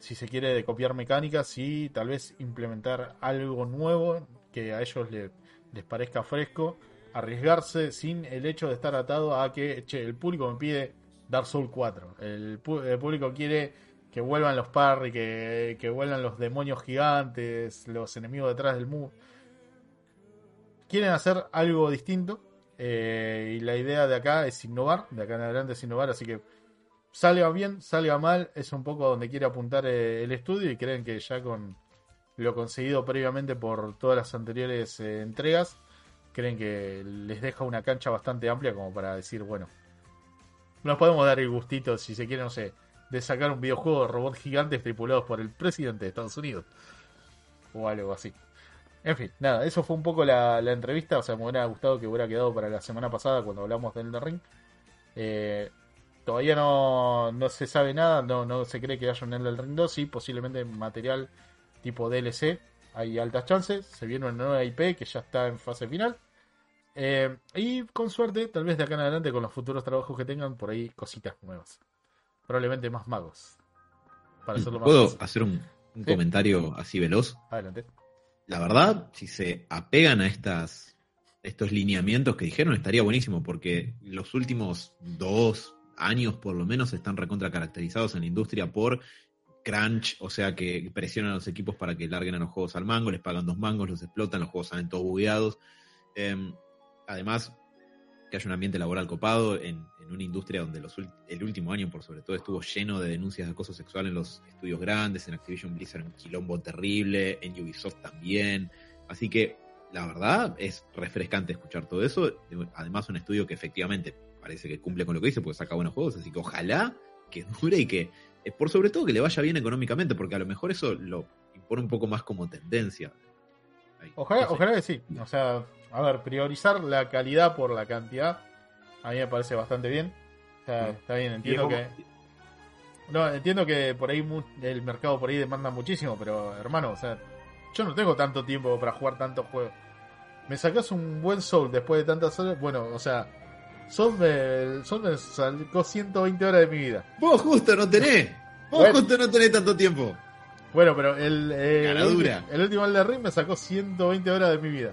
si se quiere, copiar mecánicas y tal vez implementar algo nuevo que a ellos le- les parezca fresco. Arriesgarse sin el hecho de estar atado a que, el público me pide Dark Souls 4. El, el público quiere que vuelvan los parry, que, que vuelvan los demonios gigantes, los enemigos detrás del muro. Quieren hacer algo distinto. eh, y la idea de acá es innovar. De acá en adelante es innovar. Así que salga bien, salga mal. Es un poco donde quiere apuntar eh, el estudio. Y creen que ya con lo conseguido previamente por todas las anteriores eh, entregas. Creen que les deja una cancha bastante amplia como para decir, bueno, nos podemos dar el gustito, si se quiere, no sé, de sacar un videojuego de robots gigantes tripulados por el presidente de Estados Unidos. O algo así. En fin, nada, eso fue un poco la, la entrevista. O sea, me hubiera gustado que hubiera quedado para la semana pasada cuando hablamos del Elden Ring. Eh, todavía no, no se sabe nada, no, no se cree que haya un Elden Ring 2. Sí, posiblemente material tipo DLC. Hay altas chances. Se viene una nueva IP que ya está en fase final. Eh, y con suerte, tal vez de acá en adelante, con los futuros trabajos que tengan, por ahí cositas nuevas. Probablemente más magos. Para hacerlo más ¿Puedo fácil. hacer un, un Sí. comentario así veloz? Adelante. La verdad, si se apegan a estas, estos lineamientos que dijeron, estaría buenísimo, porque los últimos dos años por lo menos están recontra caracterizados en la industria por crunch, o sea que presionan a los equipos para que larguen a los juegos al mango, les pagan dos mangos, los explotan, los juegos salen todos bugueados. Em, además, que haya un ambiente laboral copado en, en una industria donde los el último año, por sobre todo, estuvo lleno de denuncias de acoso sexual en los estudios grandes, en Activision Blizzard un quilombo terrible, en Ubisoft también. Así que, la verdad, es refrescante escuchar todo eso. Además, un estudio que efectivamente parece que cumple con lo que dice, porque saca buenos juegos, así que ojalá que dure y que, eh, por sobre todo, que le vaya bien económicamente, porque a lo mejor eso lo impone un poco más como tendencia. Ahí, Ojalá, no sé. ojalá que sí. O sea, a ver, priorizar la calidad por la cantidad, a mí me parece bastante bien. O sea, está bien, entiendo que. No, entiendo que por ahí el mercado por ahí demanda muchísimo, pero hermano, o sea, yo no tengo tanto tiempo para jugar tantos juegos. Me sacas un buen Soul después de tantas horas, bueno, o sea, Soul me, Soul me sacó 120 horas de mi vida. Vos justo no tenés. Vos Bueno. justo no tenés tanto tiempo. Bueno, pero el, eh, el, último Elden Ring me sacó 120 horas de mi vida.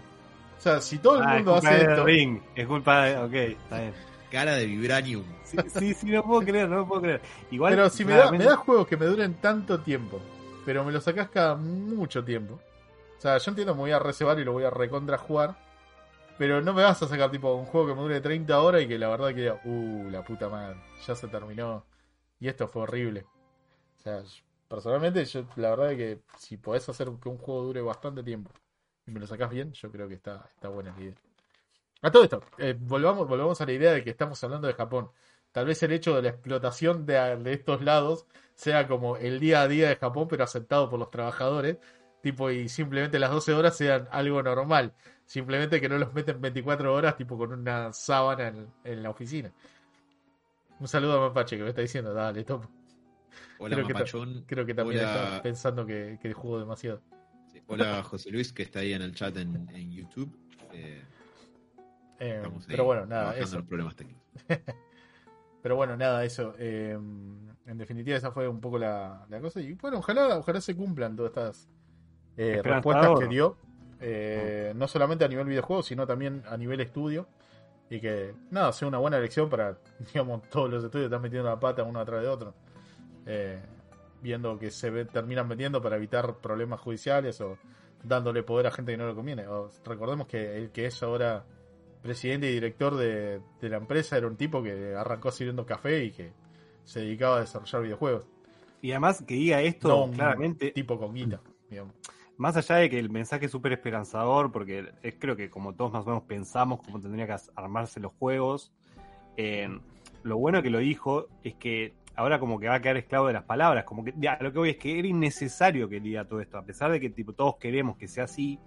O sea, si todo el Ah, es mundo culpa hace de esto... Ring, es culpa de. Ok, está bien. Cara de Vibranium. Sí, sí, sí, no puedo creer, no puedo creer. Igual, Pero si me da, me claramente- das juegos que me duren tanto tiempo, pero me los sacás cada mucho tiempo. O sea, yo entiendo que me voy a reservar y lo voy a recontra jugar. Pero no me vas a sacar tipo un juego que me dure 30 horas y que la verdad que diga, uh, la puta madre, ya se terminó. Y esto fue horrible. O sea, personalmente, yo la verdad que si podés hacer que un juego dure bastante tiempo y me lo sacás bien, yo creo que está, está buena la idea. A todo esto, eh, volvamos, volvamos a la idea de que estamos hablando de Japón. tal vez el hecho de la explotación de, de estos lados sea como el día a día de Japón, pero aceptado por los trabajadores, tipo, y simplemente las 12 horas sean algo normal. Simplemente que no los meten 24 horas, tipo, con una sábana en, en la oficina. Un saludo a Mapache que me está diciendo, dale, topo. Hola, creo, que Mapachón. creo que también Hola. está pensando que, que jugó demasiado. Sí, Hola, José Luis, que está ahí en el chat en, en YouTube. Eh, Eh, pero bueno, nada, eso. los problemas técnicos. Pero bueno, nada, eso. eh, en definitiva, esa fue un poco la, la cosa. Y bueno, ojalá, ojalá se cumplan todas estas eh, respuestas que dio. Eh, no solamente a nivel videojuego, sino también a nivel estudio. Y que, nada, sea una buena elección para, digamos, todos los estudios están metiendo la pata uno atrás de otro. Eh, viendo que se ve- terminan metiendo para evitar problemas judiciales o dándole poder a gente que no le conviene. O, recordemos que el que es ahora presidente y director de, de la empresa era un tipo que arrancó sirviendo café y que se dedicaba a desarrollar videojuegos. Y además que diga esto No un claramente, tipo con guita, digamos. Más allá de que el mensaje es súper esperanzador, porque es, creo que como todos más o menos pensamos cómo tendría que armarse los juegos, eh, lo bueno que lo dijo es que ahora como que va a quedar esclavo de las palabras, como que ya, lo que voy es que era innecesario que diga todo esto, a pesar de que tipo todos queremos que sea así,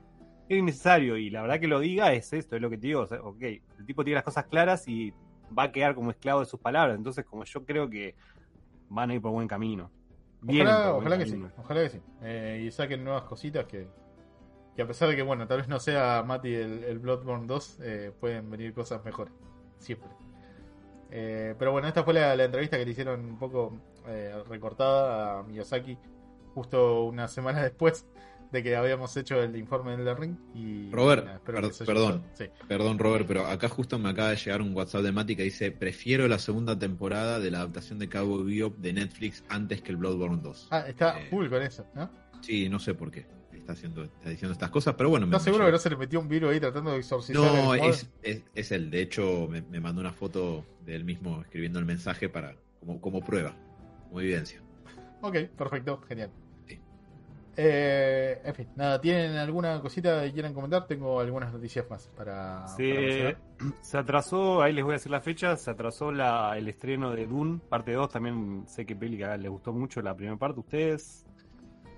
era innecesario y la verdad que lo diga es esto, es lo que te digo, o ok, el tipo tiene las cosas claras y va a quedar como esclavo de sus palabras, entonces como yo creo que van a ir por buen camino. Ojalá, ojalá que sí, ojalá que sí. Eh, y saquen nuevas cositas que, que a pesar de que, bueno, tal vez no sea Mati el, el Bloodborne 2, eh, pueden venir cosas mejores. Siempre. Eh, pero bueno, esta fue la, la entrevista que le hicieron un poco eh, recortada a Miyazaki justo una semana después de que habíamos hecho el informe del Ring. Y, Robert, per- perdón. Sí. Perdón, Robert, pero acá justo me acaba de llegar un WhatsApp de Mati que dice: Prefiero la segunda temporada de la adaptación de Cowboy Bebop de Netflix antes que el Bloodborne 2. Ah, está Eh, full con eso, ¿no? Sí, no sé por qué está, haciendo, está diciendo estas cosas, pero bueno. ¿Estás seguro que no se le metió un virus ahí tratando de exorcizar No, el es, es, es él. De hecho, me, me mandó una foto de él mismo escribiendo el mensaje para como, como prueba, como evidencia. Ok, perfecto, genial. Eh, en fin, nada, ¿tienen alguna cosita que quieran comentar? Tengo algunas noticias más para, para Se, mencionar. se atrasó, ahí les voy a decir la fecha, se atrasó la, el estreno de Dune, parte 2, también sé que que les gustó mucho la primera parte ustedes.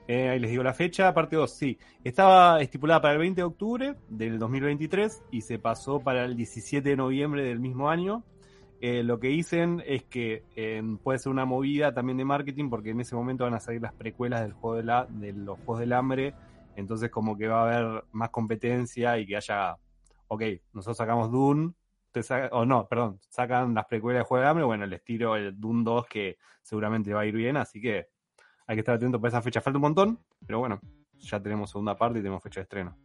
Eh, ahí les digo la fecha, parte 2, sí. Estaba estipulada para el 20 de octubre del 2023 y se pasó para el 17 de noviembre del mismo año. Eh, lo que dicen es que eh, puede ser una movida también de marketing porque en ese momento van a salir las precuelas del juego de, la, de los Juegos del Hambre, entonces como que va a haber más competencia y que haya ok, nosotros sacamos Dune, te sa- o no, perdón, sacan las precuelas de Juego de Hambre, bueno, les tiro el Dune 2 que seguramente va a ir bien, así que hay que estar atento para esa fecha. Falta un montón, pero bueno, ya tenemos segunda parte y tenemos fecha de estreno.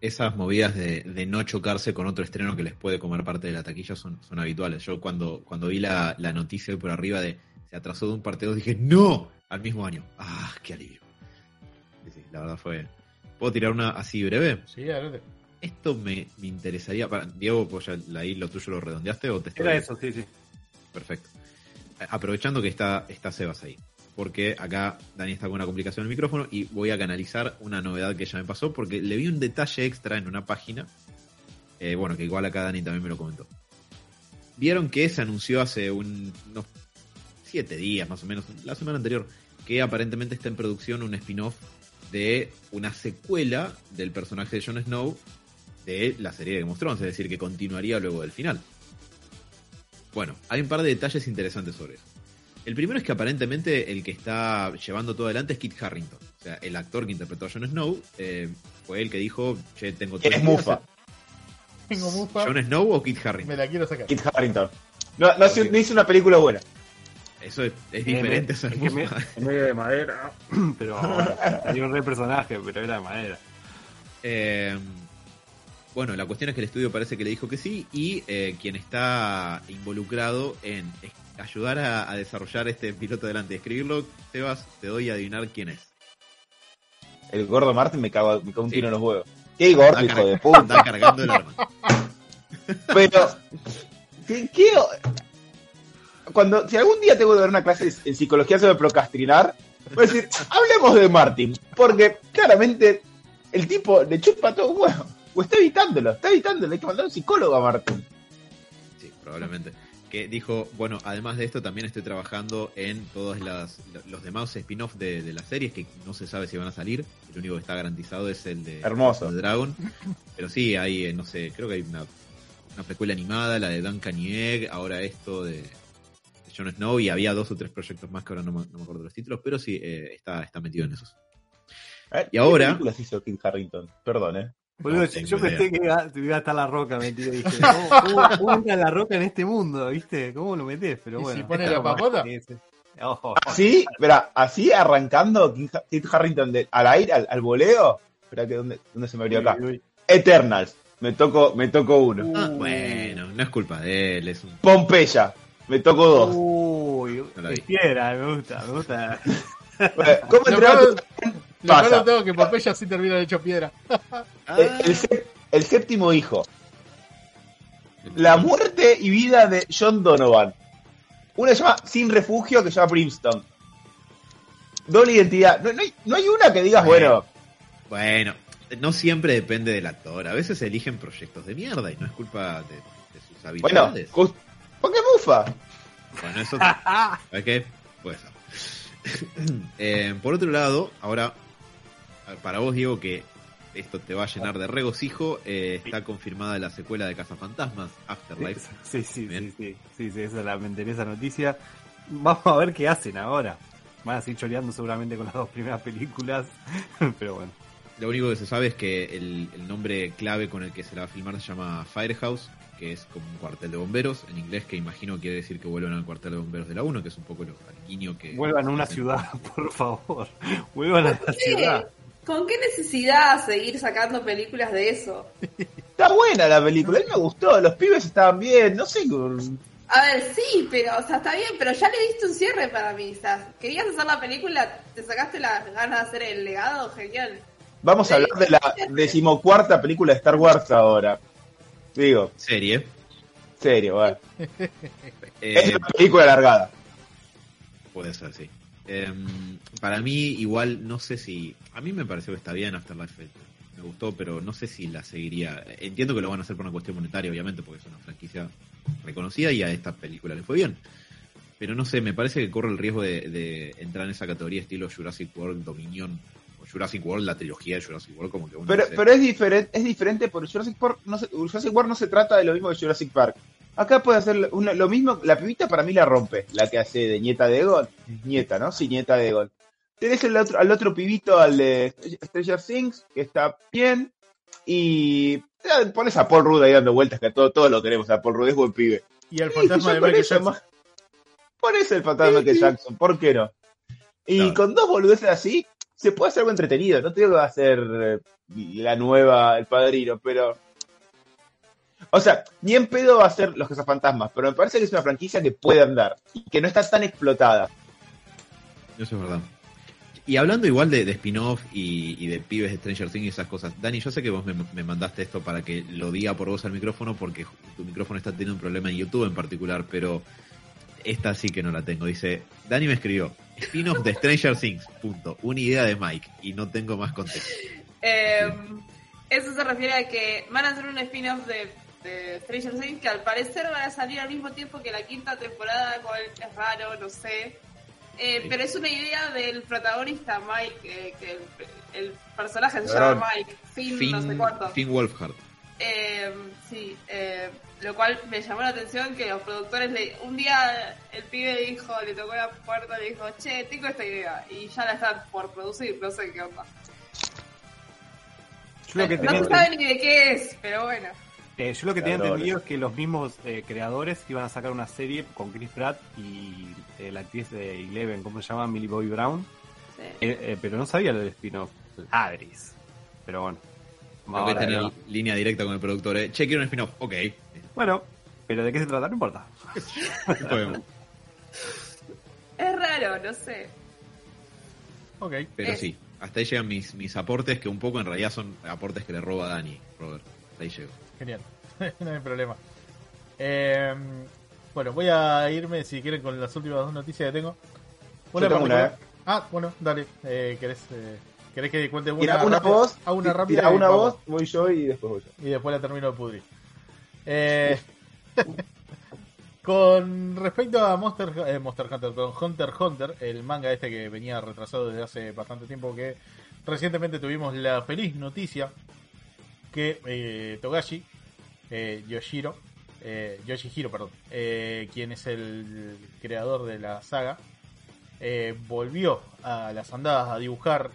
Esas movidas de, de no chocarse con otro estreno que les puede comer parte de la taquilla son, son habituales. Yo cuando, cuando vi la, la noticia por arriba de se atrasó de un parte 2 dije ¡No! Al mismo año. ¡Ah, qué alivio! Sí, sí, la verdad fue... ¿Puedo tirar una así breve? Sí, adelante. Esto me, me interesaría... Para, Diego, pues ya ahí lo tuyo lo redondeaste o te estoy- Era eso, sí, sí. Perfecto. Aprovechando que está, está Sebas ahí. Porque acá Dani está con una complicación en el micrófono y voy a canalizar una novedad que ya me pasó porque le vi un detalle extra en una página. eh, bueno, que igual acá Dani también me lo comentó. Vieron que se anunció hace un- unos siete días más o menos, la semana anterior, que aparentemente está en producción un spin-off de una secuela del personaje de Jon Snow de la serie de Game of Thrones, es decir, que continuaría luego del final. Bueno, hay un par de detalles interesantes sobre eso. El primero es que aparentemente el que está llevando todo adelante es Kit Harrington. O sea, el actor que interpretó a Jon Snow eh, fue el que dijo, che, tengo ¿Quién tres es días". Mufa? Tengo mufa, ¿Jon Snow o Kit me Harrington? la quiero sacar. Kit Harrington. No, no, hizo- no hizo una película buena. Eso es, es diferente Es que me- en medio de madera, pero tenía un re personaje, pero era de madera. Eh, bueno, la cuestión es que el estudio parece que le dijo que sí y eh, quien está involucrado en ayudar a, a desarrollar este piloto delante y escribirlo, Sebas, te doy a adivinar quién es. El gordo Martin me cago, me cago un Sí. tiro en los huevos. Qué gordo, hijo de puta. Está cargando el arma. Pero, ¿qué, qué Cuando, si algún día tengo que dar una clase en psicología sobre procrastinar, voy a decir, hablemos de Martin, porque claramente el tipo le chupa todo un huevo, o está evitándolo, está evitándolo, hay que mandar a un psicólogo a Martin. Sí, probablemente. que dijo, bueno, además de esto también estoy trabajando en todos las, los demás spin-off de, de las series que no se sabe si van a salir. El único que está garantizado es el de, Hermoso. de Dragon. Pero sí, hay, eh, no sé, creo que hay una, una precuela animada, la de Duncan y Egg, ahora esto de, Jon Snow y había dos o tres proyectos más que ahora no, me- no me acuerdo los títulos, pero sí, eh, está, está metido en esos. Y ahora- ¿Qué películas hizo Kit Harrington? Perdón, ¿eh? Boludo, No yo- pensé que iba, te iba a estar la roca metido. Dije, ¿cómo, cómo, entra la roca en este mundo? ¿Viste? ¿Cómo lo metés? Pero ¿Y bueno. si pone la papota? Ojo. Así, verá, así arrancando Kit Ha- Kit Harrington de- al aire, al, al voleo. Espera que dónde, dónde se me abrió acá. Uy, uy. Eternals. Me tocó, me tocó uno. Ah, Uh. bueno, no es culpa de él, es un... Pompeya. Me tocó dos. Uy, No piedra, me gusta, me gusta. Bueno, ¿Cómo tu- Lo Pasa. peor de es que Pompeya sí termina hecho piedra. el, el sé- el séptimo hijo? La muerte y vida de John Donovan. Una se llama Sin Refugio que se llama Brimstone. Doble identidad. No, no hay, no hay una que digas, bueno, Bueno, no siempre depende del actor. A veces eligen proyectos de mierda y no es culpa de, de sus bueno, habilidades. cus- ¿por qué mufa? Bueno, eso ¿sabes qué? Puede ser. Eh, por otro lado, ahora, para vos, Diego, que esto te va a llenar de regocijo, eh, está confirmada la secuela de Cazafantasmas, Afterlife. Sí, sí, sí, sí, sí, sí, esa la me interesa noticia. Vamos a ver qué hacen ahora. Van a seguir choreando seguramente con las dos primeras películas, pero bueno. Lo único que se sabe es que el, el nombre clave con el que se la va a filmar se llama Firehouse, que es como un cuartel de bomberos, en inglés, que imagino quiere decir que vuelven al cuartel de bomberos de la 1, que es un poco lo, el guiño que... Vuelvan a una ciudad, por favor. Vuelvan a la ciudad. ¿Con qué necesidad seguir sacando películas de eso? Está buena la película, a mí me gustó, los pibes estaban bien, no sé. A ver, sí, pero, o sea, está bien, pero ya le diste un cierre para mí. O sea, querías hacer la película, te sacaste las ganas de hacer el legado, genial. Vamos a hablar de la decimocuarta película de Star Wars ahora. Digo, Serie. serio, bueno. Eh, Es una película alargada. Puede ser, sí. Em, para mí, igual, no sé si. A mí me pareció que está bien Afterlife. Me gustó, pero no sé si la seguiría. Entiendo que lo van a hacer por una cuestión monetaria, obviamente, porque es una franquicia reconocida y a esta película le fue bien. Pero no sé, me parece que corre el riesgo de, de entrar en esa categoría estilo Jurassic World Dominion. O Jurassic World, la trilogía de Jurassic World, como que uno Pero, pero es diferente, es diferente porque Jurassic Park no se, Jurassic World no se trata de lo mismo que Jurassic Park. Acá puede hacer una- lo mismo, la pibita para mí la rompe, la que hace de nieta de Egon. Nieta, ¿no? Sí, nieta de Egon. Tenés el otro, al otro pibito, al de Stranger Things, que está bien. Y pones a Paul Rudd ahí dando vueltas, que todo, todos lo queremos a Paul Rudd, es buen pibe. Y Sí, fantasma de Michael Jackson. eso el fantasma de Jackson, ¿por qué no? Y con dos boludeces así, se puede hacer algo entretenido. No te digo que va a ser eh, la nueva El Padrino, pero. O sea, ni en pedo va a ser Los Cazafantasmas, pero me parece que es una franquicia que puede andar y que no está tan explotada. Eso es verdad. Y hablando igual de, de spin-off y, y de pibes de Stranger Things y esas cosas, Dani, yo sé que vos me, me mandaste esto para que lo diga por vos al micrófono porque tu micrófono está teniendo un problema en YouTube en particular, pero esta sí que no la tengo. Dice, Dani me escribió, spin-off de Stranger Things, punto, una idea de Mike y no tengo más contexto. Eh, eso se refiere a que van a hacer un spin-off de, de Stranger Things que al parecer van a salir al mismo tiempo que la quinta temporada, cual es raro, no sé. Eh, Sí. Pero es una idea del protagonista Mike, eh, que el, el personaje se llama Mike, Finn, Finn, no sé cuánto. Finn Wolfhard. Eh, sí, eh, lo cual me llamó la atención que los productores le, un día el pibe dijo, le tocó la puerta y le dijo, che, tengo esta idea y ya la están por producir, no sé qué onda. Yo lo que no se sabe ni de qué es, pero bueno. Eh, yo lo que tenía entendido es que los mismos eh, creadores iban a sacar una serie con Chris Pratt y eh, la actriz de Eleven, ¿cómo se llama? Millie Bobby Brown. Sí. Eh, eh, pero no sabía lo del spin-off. Ladris. Pero bueno. Creo que tener ¿no? línea directa con el productor. Eh. Che, quiero un spin-off. Ok. Bueno, pero ¿de qué se trata? No importa. Es raro, no sé. Ok. Pero sí, hasta ahí llegan mis, mis aportes, que un poco en realidad son aportes que le roba Dani, Robert. Hasta ahí llego. Genial. no hay problema. Eh, bueno, voy a irme, si quieren, con las últimas dos noticias que tengo. Yo tengo una, particular- Ah, bueno, dale. Eh, ¿querés, eh, ¿Querés que cuente una Tira una rápida? voz, Ah, una rápida. tira una voz, voy yo y después voy yo. Y después la termino de pudrir. Eh, Con respecto a Monster, eh, Monster Hunter, con Hunter Hunter, el manga este que venía retrasado desde hace bastante tiempo, que recientemente tuvimos la feliz noticia que eh, Togashi, eh, Yoshiro, eh, Yoshihiro, perdón, eh, quien es el creador de la saga, eh, volvió a las andadas a dibujar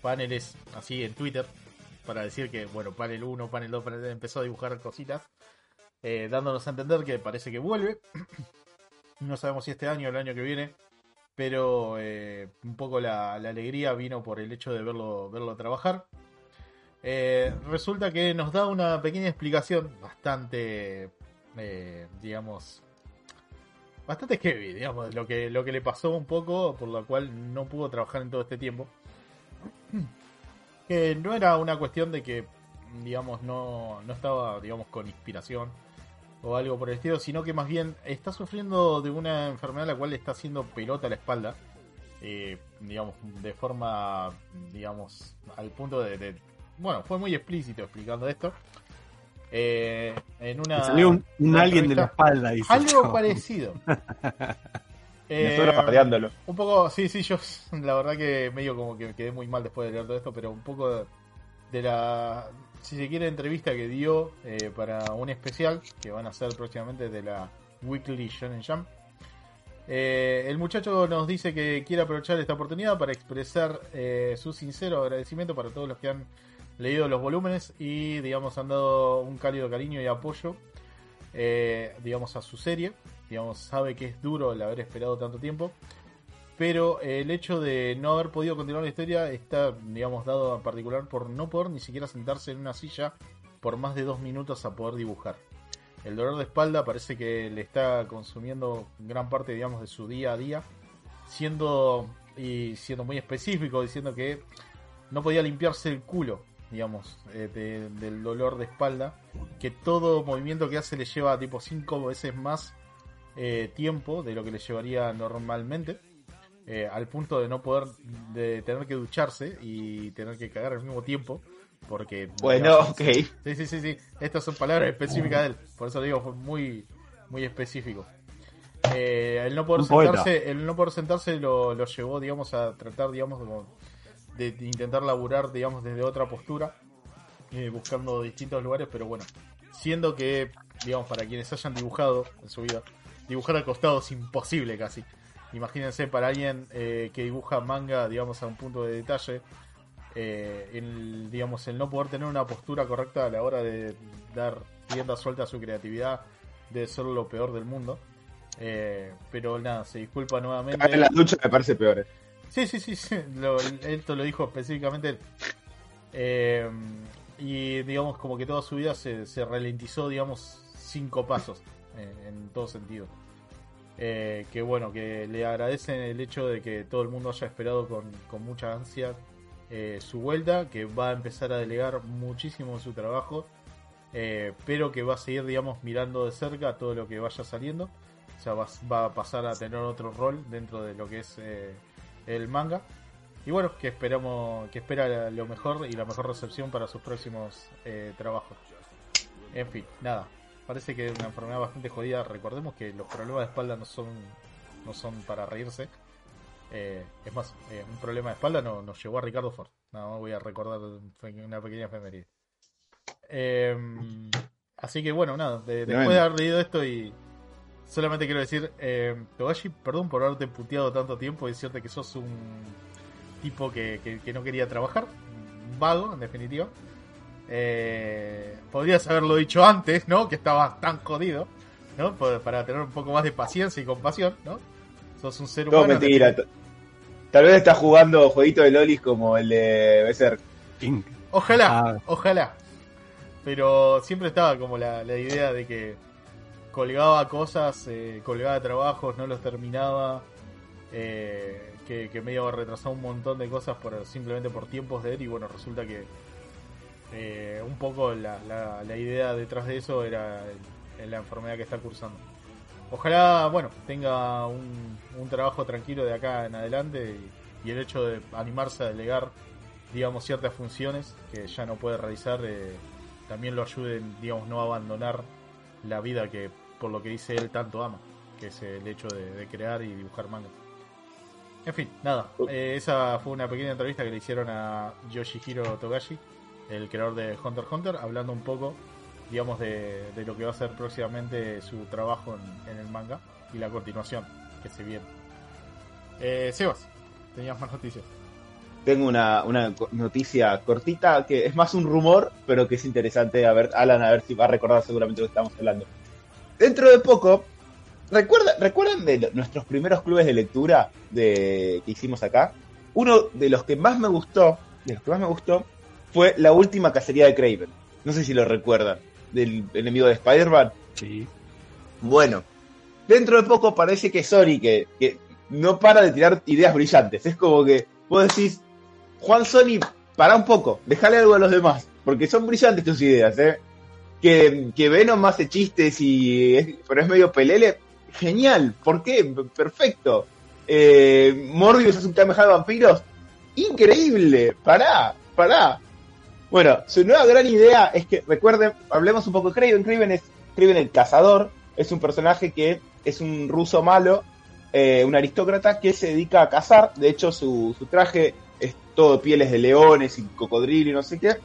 paneles así en Twitter para decir que, bueno, panel 1, panel 2, panel 3, empezó a dibujar cositas, dándonos a entender que parece que vuelve. no sabemos si este año o el año que viene, pero un poco la, la alegría vino por el hecho de verlo, verlo trabajar. Eh, resulta que nos da una pequeña explicación bastante, eh, digamos, bastante heavy, digamos, lo que, lo que le pasó un poco, por lo cual no pudo trabajar en todo este tiempo. Que no era una cuestión de que, digamos, no, no estaba, digamos, con inspiración o algo por el estilo, sino que más bien está sufriendo de una enfermedad la cual le está haciendo pelota a la espalda. eh, digamos, de forma, digamos, al punto de, de- Bueno, fue muy explícito explicando esto. Eh, en una. Me salió un, un una alien de la espalda, dice. Algo yo. parecido. Eh, un poco, sí, sí, yo la verdad que medio como que me quedé muy mal después de leer todo esto, pero un poco de la, si se quiere, entrevista que dio eh, para un especial que van a hacer próximamente de la Weekly Shonen Jump. Eh, el muchacho nos dice que quiere aprovechar esta oportunidad para expresar eh, su sincero agradecimiento para todos los que han leído los volúmenes y, digamos, han dado un cálido cariño y apoyo, eh, digamos, a su serie. Digamos, sabe que es duro el haber esperado tanto tiempo, pero eh, el hecho de no haber podido continuar la historia está, digamos, dado en particular por no poder ni siquiera sentarse en una silla por más de dos minutos a poder dibujar. El dolor de espalda parece que le está consumiendo gran parte, digamos, de su día a día, siendo y siendo muy específico, diciendo que no podía limpiarse el culo, digamos, eh, de- del dolor de espalda, que todo movimiento que hace le lleva tipo cinco veces más eh, tiempo de lo que le llevaría normalmente, eh, al punto de no poder, de tener que ducharse y tener que cagar al mismo tiempo, porque Bueno, digamos, ok. Sí, sí, sí, sí. Estas son palabras específicas de él. Por eso digo, fue muy, muy específico. Eh, el no poder sentarse, el no poder sentarse lo, lo llevó, digamos, a tratar, digamos, como de, intentar laburar, digamos, desde otra postura, eh, buscando distintos lugares, pero bueno, siendo que, digamos, para quienes hayan dibujado en su vida, dibujar al costado es imposible casi. Imagínense para alguien eh, que dibuja manga, digamos, a un punto de detalle, eh, el, digamos, el no poder tener una postura correcta a la hora de dar rienda suelta a su creatividad debe ser lo peor del mundo. Eh, pero nada, se disculpa nuevamente. En la ducha me parece peor. Sí, sí, sí, sí. Lo, esto lo dijo específicamente. Eh, y digamos como que toda su vida se, se ralentizó, digamos, cinco pasos eh, en todo sentido. Eh, que bueno, que le agradecen el hecho de que todo el mundo haya esperado con, con mucha ansia eh, su vuelta, que va a empezar a delegar muchísimo su trabajo, pero que va a seguir, digamos, mirando de cerca todo lo que vaya saliendo. O sea, va, va a pasar a tener otro rol dentro de lo que es el manga. Y bueno, que esperamos, que espera lo mejor y la mejor recepción para sus próximos eh, trabajos. En fin, nada. Parece que es una enfermedad bastante jodida. Recordemos que los problemas de espalda no son, no son para reírse. Eh, es más, eh, un problema de espalda no, nos llevó a Ricardo Ford. Nada más voy a recordar una pequeña efeméride. Eh, así que bueno, nada. de- después de haber leído esto y solamente quiero decir, eh, Togashi, perdón por haberte puteado tanto tiempo y decirte que sos un tipo que, que- que no quería trabajar. Un vago, en definitiva. Eh, podrías haberlo dicho antes, ¿no? Que estabas tan jodido, ¿no? Por- Para tener un poco más de paciencia y compasión, ¿no? Sos un ser humano. en mentira. Tal vez está jugando jueguito de lolis como el de Berserk. Ojalá, Ah. ojalá. Pero siempre estaba como la, la idea de que colgaba cosas, eh, colgaba trabajos, no los terminaba, eh, que, que me iba a retrasar un montón de cosas por simplemente por tiempos de él y bueno, resulta que eh, un poco la, la- la idea detrás de eso era la enfermedad que está cursando. Ojalá, bueno, tenga un, un trabajo tranquilo de acá en adelante y, y el hecho de animarse a delegar, digamos, ciertas funciones que ya no puede realizar, eh, también lo ayuden, digamos, no a abandonar la vida que por lo que dice él tanto ama, que es el hecho de, de crear y dibujar manga. En fin, nada, eh, esa fue una pequeña entrevista que le hicieron a Yoshihiro Togashi, el creador de Hunter x Hunter, hablando un poco, digamos, de, de lo que va a ser próximamente su trabajo en, en el manga y la continuación que se viene. Eh, Sebas, tenías más noticias. Tengo una, una noticia cortita que es más un rumor, pero que es interesante. A ver, Alan, a ver si va a recordar seguramente lo que estamos hablando. Dentro de poco, ¿recuerda, ¿recuerdan de nuestros primeros clubes de lectura de, que hicimos acá? Uno de los que más me gustó, de los que más me gustó, fue la última cacería de Craven. No sé si lo recuerdan, del enemigo de Spider-Man. Sí. Bueno, dentro de poco parece que Sony, que, que no para de tirar ideas brillantes. Es como que vos decís, Juan Sony, para un poco, dejale algo a los demás, porque son brillantes tus ideas, ¿eh? Que, que Venom hace chistes y es, pero es medio pelele, genial, ¿por qué? Perfecto. Eh, Morbius es un Kamehameha de vampiros, increíble, pará, pará. Bueno, su nueva gran idea es que, recuerden, hablemos un poco de Craven. Craven es el cazador, es un personaje que es un ruso malo, eh, un aristócrata que se dedica a cazar. De hecho, su, su traje es todo pieles de leones y cocodrilo y no sé qué.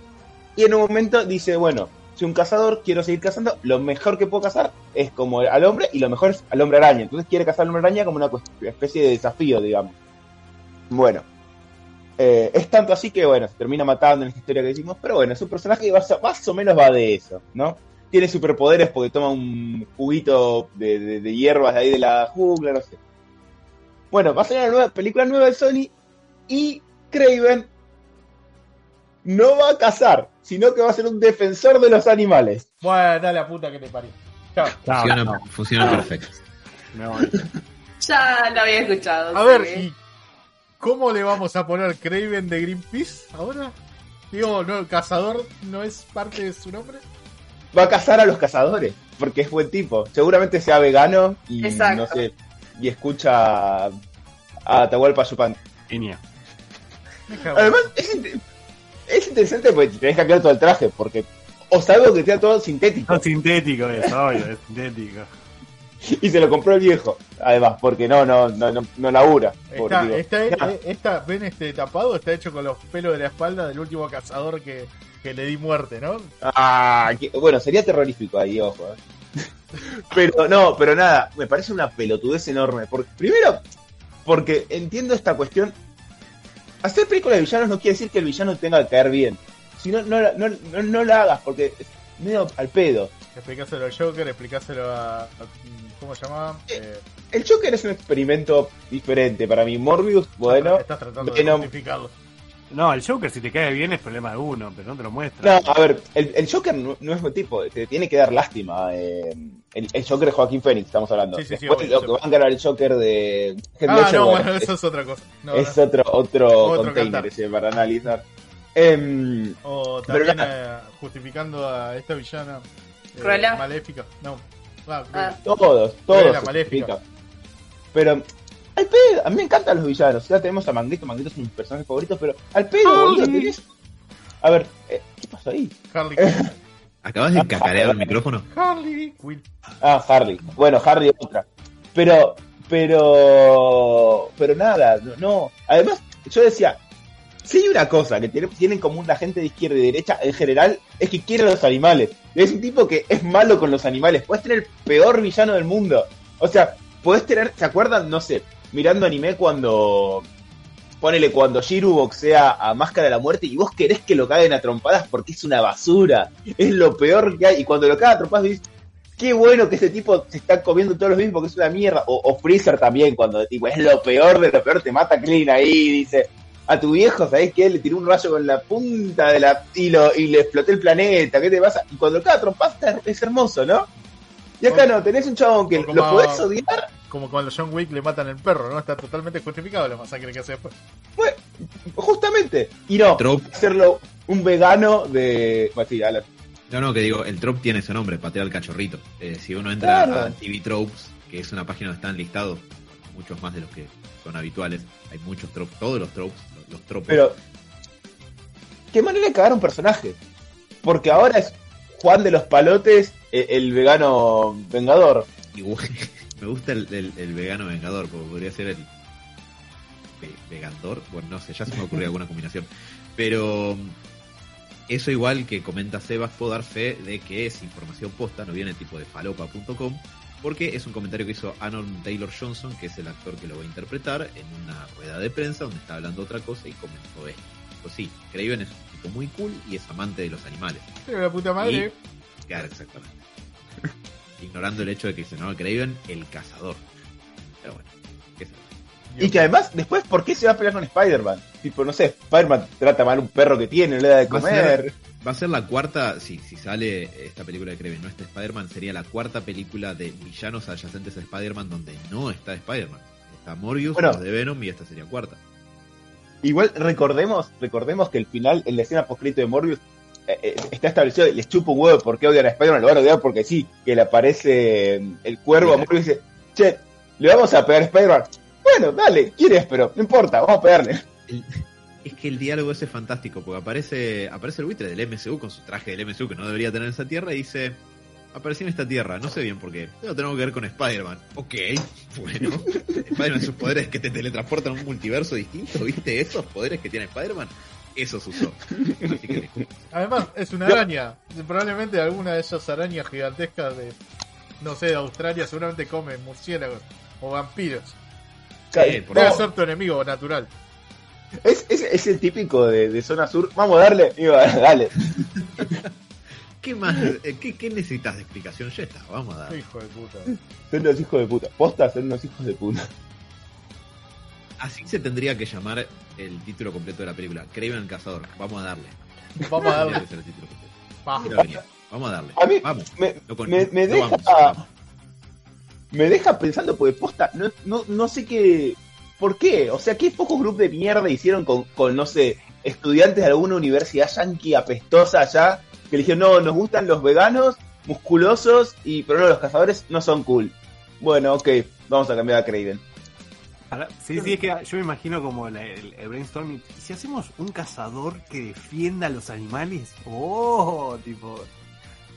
Y en un momento dice, bueno, soy un cazador, quiero seguir cazando, lo mejor que puedo cazar es como al hombre y lo mejor es al hombre araña. Entonces quiere cazar al hombre araña como una especie de desafío, digamos. Bueno, eh, es tanto así que, bueno, se termina matando en esta historia que decimos, pero bueno, es un personaje que más, o menos va de eso, ¿no? Tiene superpoderes porque toma un juguito de, de- de hierbas de ahí de la jungla, no sé. Bueno, va a ser una nueva película nueva de Sony y Craven no va a cazar, sino que va a ser un defensor de los animales. Bueno, dale la puta que te parió. Chao. Funciona, chao. funciona perfecto. Me voy. Ya lo había escuchado. A ver, sí. ¿y cómo le vamos a poner Craven de Greenpeace ahora? Digo, no, el cazador no es parte de su nombre. Va a cazar a los cazadores, porque es buen tipo. Seguramente sea vegano y Exacto. no sé, y escucha a, a Atahualpa Yupan. Línea. Además, es, es interesante porque te tenés que cambiar todo el traje, porque o salvo que sea todo sintético. No, sintético es, obvio, es sintético. Y se lo compró el viejo, además, porque no, no, no, no, no labura. Está, está- nah, eh, esta- ven este tapado, está hecho con los pelos de la espalda del último cazador que, que le di muerte, ¿no? ah, que- bueno, sería terrorífico ahí, ojo. eh. Pero no, pero nada, me parece una pelotudez enorme. Porque, primero, porque entiendo esta cuestión. Hacer películas de villanos no quiere decir que el villano tenga que caer bien. Si no, no, la- no, no, no la hagas, porque es medio al pedo. Explicáselo al Joker, explicáselo a. a- ¿Cómo se llamaba? Eh, El Joker es un experimento diferente para mí. Morbius, bueno. estás tratando de justificarlo. No, el Joker si te cae bien es problema de uno, pero no te lo muestra. No, a ver, el, el Joker no, no es buen tipo, te tiene que dar lástima. eh, el, el Joker de Joaquín Phoenix, estamos hablando. Sí, sí, sí, Después obvio, lo que van a ganar el Joker de Ah, Ledger, no, bueno, bueno, es, eso es otra cosa. No, es no. otro, otro, Otro container ese para analizar. Em, O Pero también nada. eh, justificando a esta villana eh, Cruella. maléfica. No. Ah, Ah. todos, Cruella, todos. se maléfica. Pero, al pedo, a mí me encantan los villanos. Ya tenemos a Manguito, Manguito es mi personaje favorito, pero al pedo, boludo, tenés- A ver, eh, ¿qué pasó ahí? Harley ¿Acabas de cacarear el micrófono? Harley Quinn. Ah, Harley. Bueno, Harley otra. Pero, pero, pero nada, no, no. Además, yo decía, si hay una cosa que tiene- tienen en común la gente de izquierda y derecha en general, es que quiere a los animales. Es un tipo que es malo con los animales. Puedes tener el peor villano del mundo. O sea, puedes tener, ¿se acuerdan? No sé, mirando anime cuando... Ponele cuando Shiru boxea a Máscara de la Muerte y vos querés que lo caguen a trompadas porque es una basura. Es lo peor que hay. Y cuando lo cagan a trompadas dices, qué bueno que ese tipo se está comiendo todos los mismos porque es una mierda. O, o Freezer también, cuando tipo, es lo peor de lo peor, te mata Clean ahí, dice, a tu viejo, ¿sabés qué? Le tiró un rayo con la punta de la... y, lo, y le exploté el planeta, ¿qué te pasa? Y cuando cada trompasta es hermoso, ¿no? Y acá no, tenés un chabón que lo podés odiar, Como cuando John Wick le matan el perro, ¿no? Está totalmente justificado la masacre que hace después. justamente. Y no, hacerlo un vegano de... Bueno, sí, Alan. No, no, que digo, el trope tiene ese nombre, patear al cachorrito. Eh, si uno entra Claro. a TV Tropes, que es una página donde están listados muchos más de los que son habituales, hay muchos tropes, todos los tropes, los, los tropos. Pero, ¿qué manera de cagar un personaje? Porque ahora es Juan de los Palotes, eh, el vegano vengador. Igual, me gusta el, el- el vegano vengador, porque podría ser el ve- vegandor. Bueno, no sé, ya se me ocurrió alguna combinación. Pero mm, eso igual que comenta Sebas, puedo dar fe de que es información posta, no viene tipo de falopa.com, porque es un comentario que hizo Anon Taylor Johnson, que es el actor que lo va a interpretar, en una rueda de prensa donde está hablando otra cosa y comentó esto. Pues sí, Craven es un tipo muy cool y es amante de los animales. Pero la puta madre. Claro, exactamente. Ignorando el hecho de que se llama Craven el cazador. Pero bueno, qué sé yo. Y que además, después, ¿por qué se va a pelear con Spider-Man? Tipo, no sé, Spider-Man trata mal un perro que tiene, no le da de comer. Va a ser la cuarta, si, si sale esta película de Craven, no está Spider-Man, sería la cuarta película de villanos adyacentes a Spider-Man donde no está Spider-Man. Está Morbius, Bueno. los de Venom y esta sería cuarta. Igual recordemos, recordemos que el final, en la escena poscrito de Morbius, está establecido, les chupo un huevo porque odian a Spider-Man, lo van a odiar porque sí, que le aparece eh, el cuervo a Morbius y dice, che, le vamos a pegar a Spider-Man. Bueno, dale, ¿quieres? Pero no importa, vamos a pegarle. Es que el diálogo ese es fantástico, porque aparece, aparece el buitre del MCU con su traje del MCU que no debería tener en esa tierra y dice, aparecí en esta tierra, no sé bien por qué, pero tengo que ver con Spider-Man. Ok, bueno, Spider-Man sus poderes que te teletransportan a un multiverso distinto, ¿viste esos poderes que tiene Spider-Man? Esos usó. Así que Además, es una araña. Probablemente alguna de esas arañas gigantescas de, no sé, de Australia seguramente come murciélagos o vampiros. Sí, por Debe ser tu enemigo natural. es, es, es el típico de, de zona sur, vamos a darle, va, dale. ¿Qué más? eh, ¿Qué, qué necesitas de explicación? Ya está, vamos a dar. Hijo de puta. Son unos hijos de puta. Posta, son unos hijos de puta. Así se tendría que llamar el título completo de la película. Craven el cazador. Vamos a darle. Vamos a darle. que ser el título completo. Pa. Quiero venir. Vamos a darle. A mí vamos. me, No con- me, me no deja, vamos, vamos. me deja pensando, porque posta, no, no, no sé qué, ¿por qué? O sea, ¿qué pocos grupos de mierda hicieron con, con, no sé, estudiantes de alguna universidad yankee apestosa allá, que le dijeron, no, nos gustan los veganos, musculosos, y pero no, los cazadores no son cool. Bueno, ok, vamos a cambiar a Craven. Sí, sí, es que yo me imagino como la- el, el brainstorming. ¿Y si hacemos un cazador que defienda a los animales? ¡Oh! Tipo.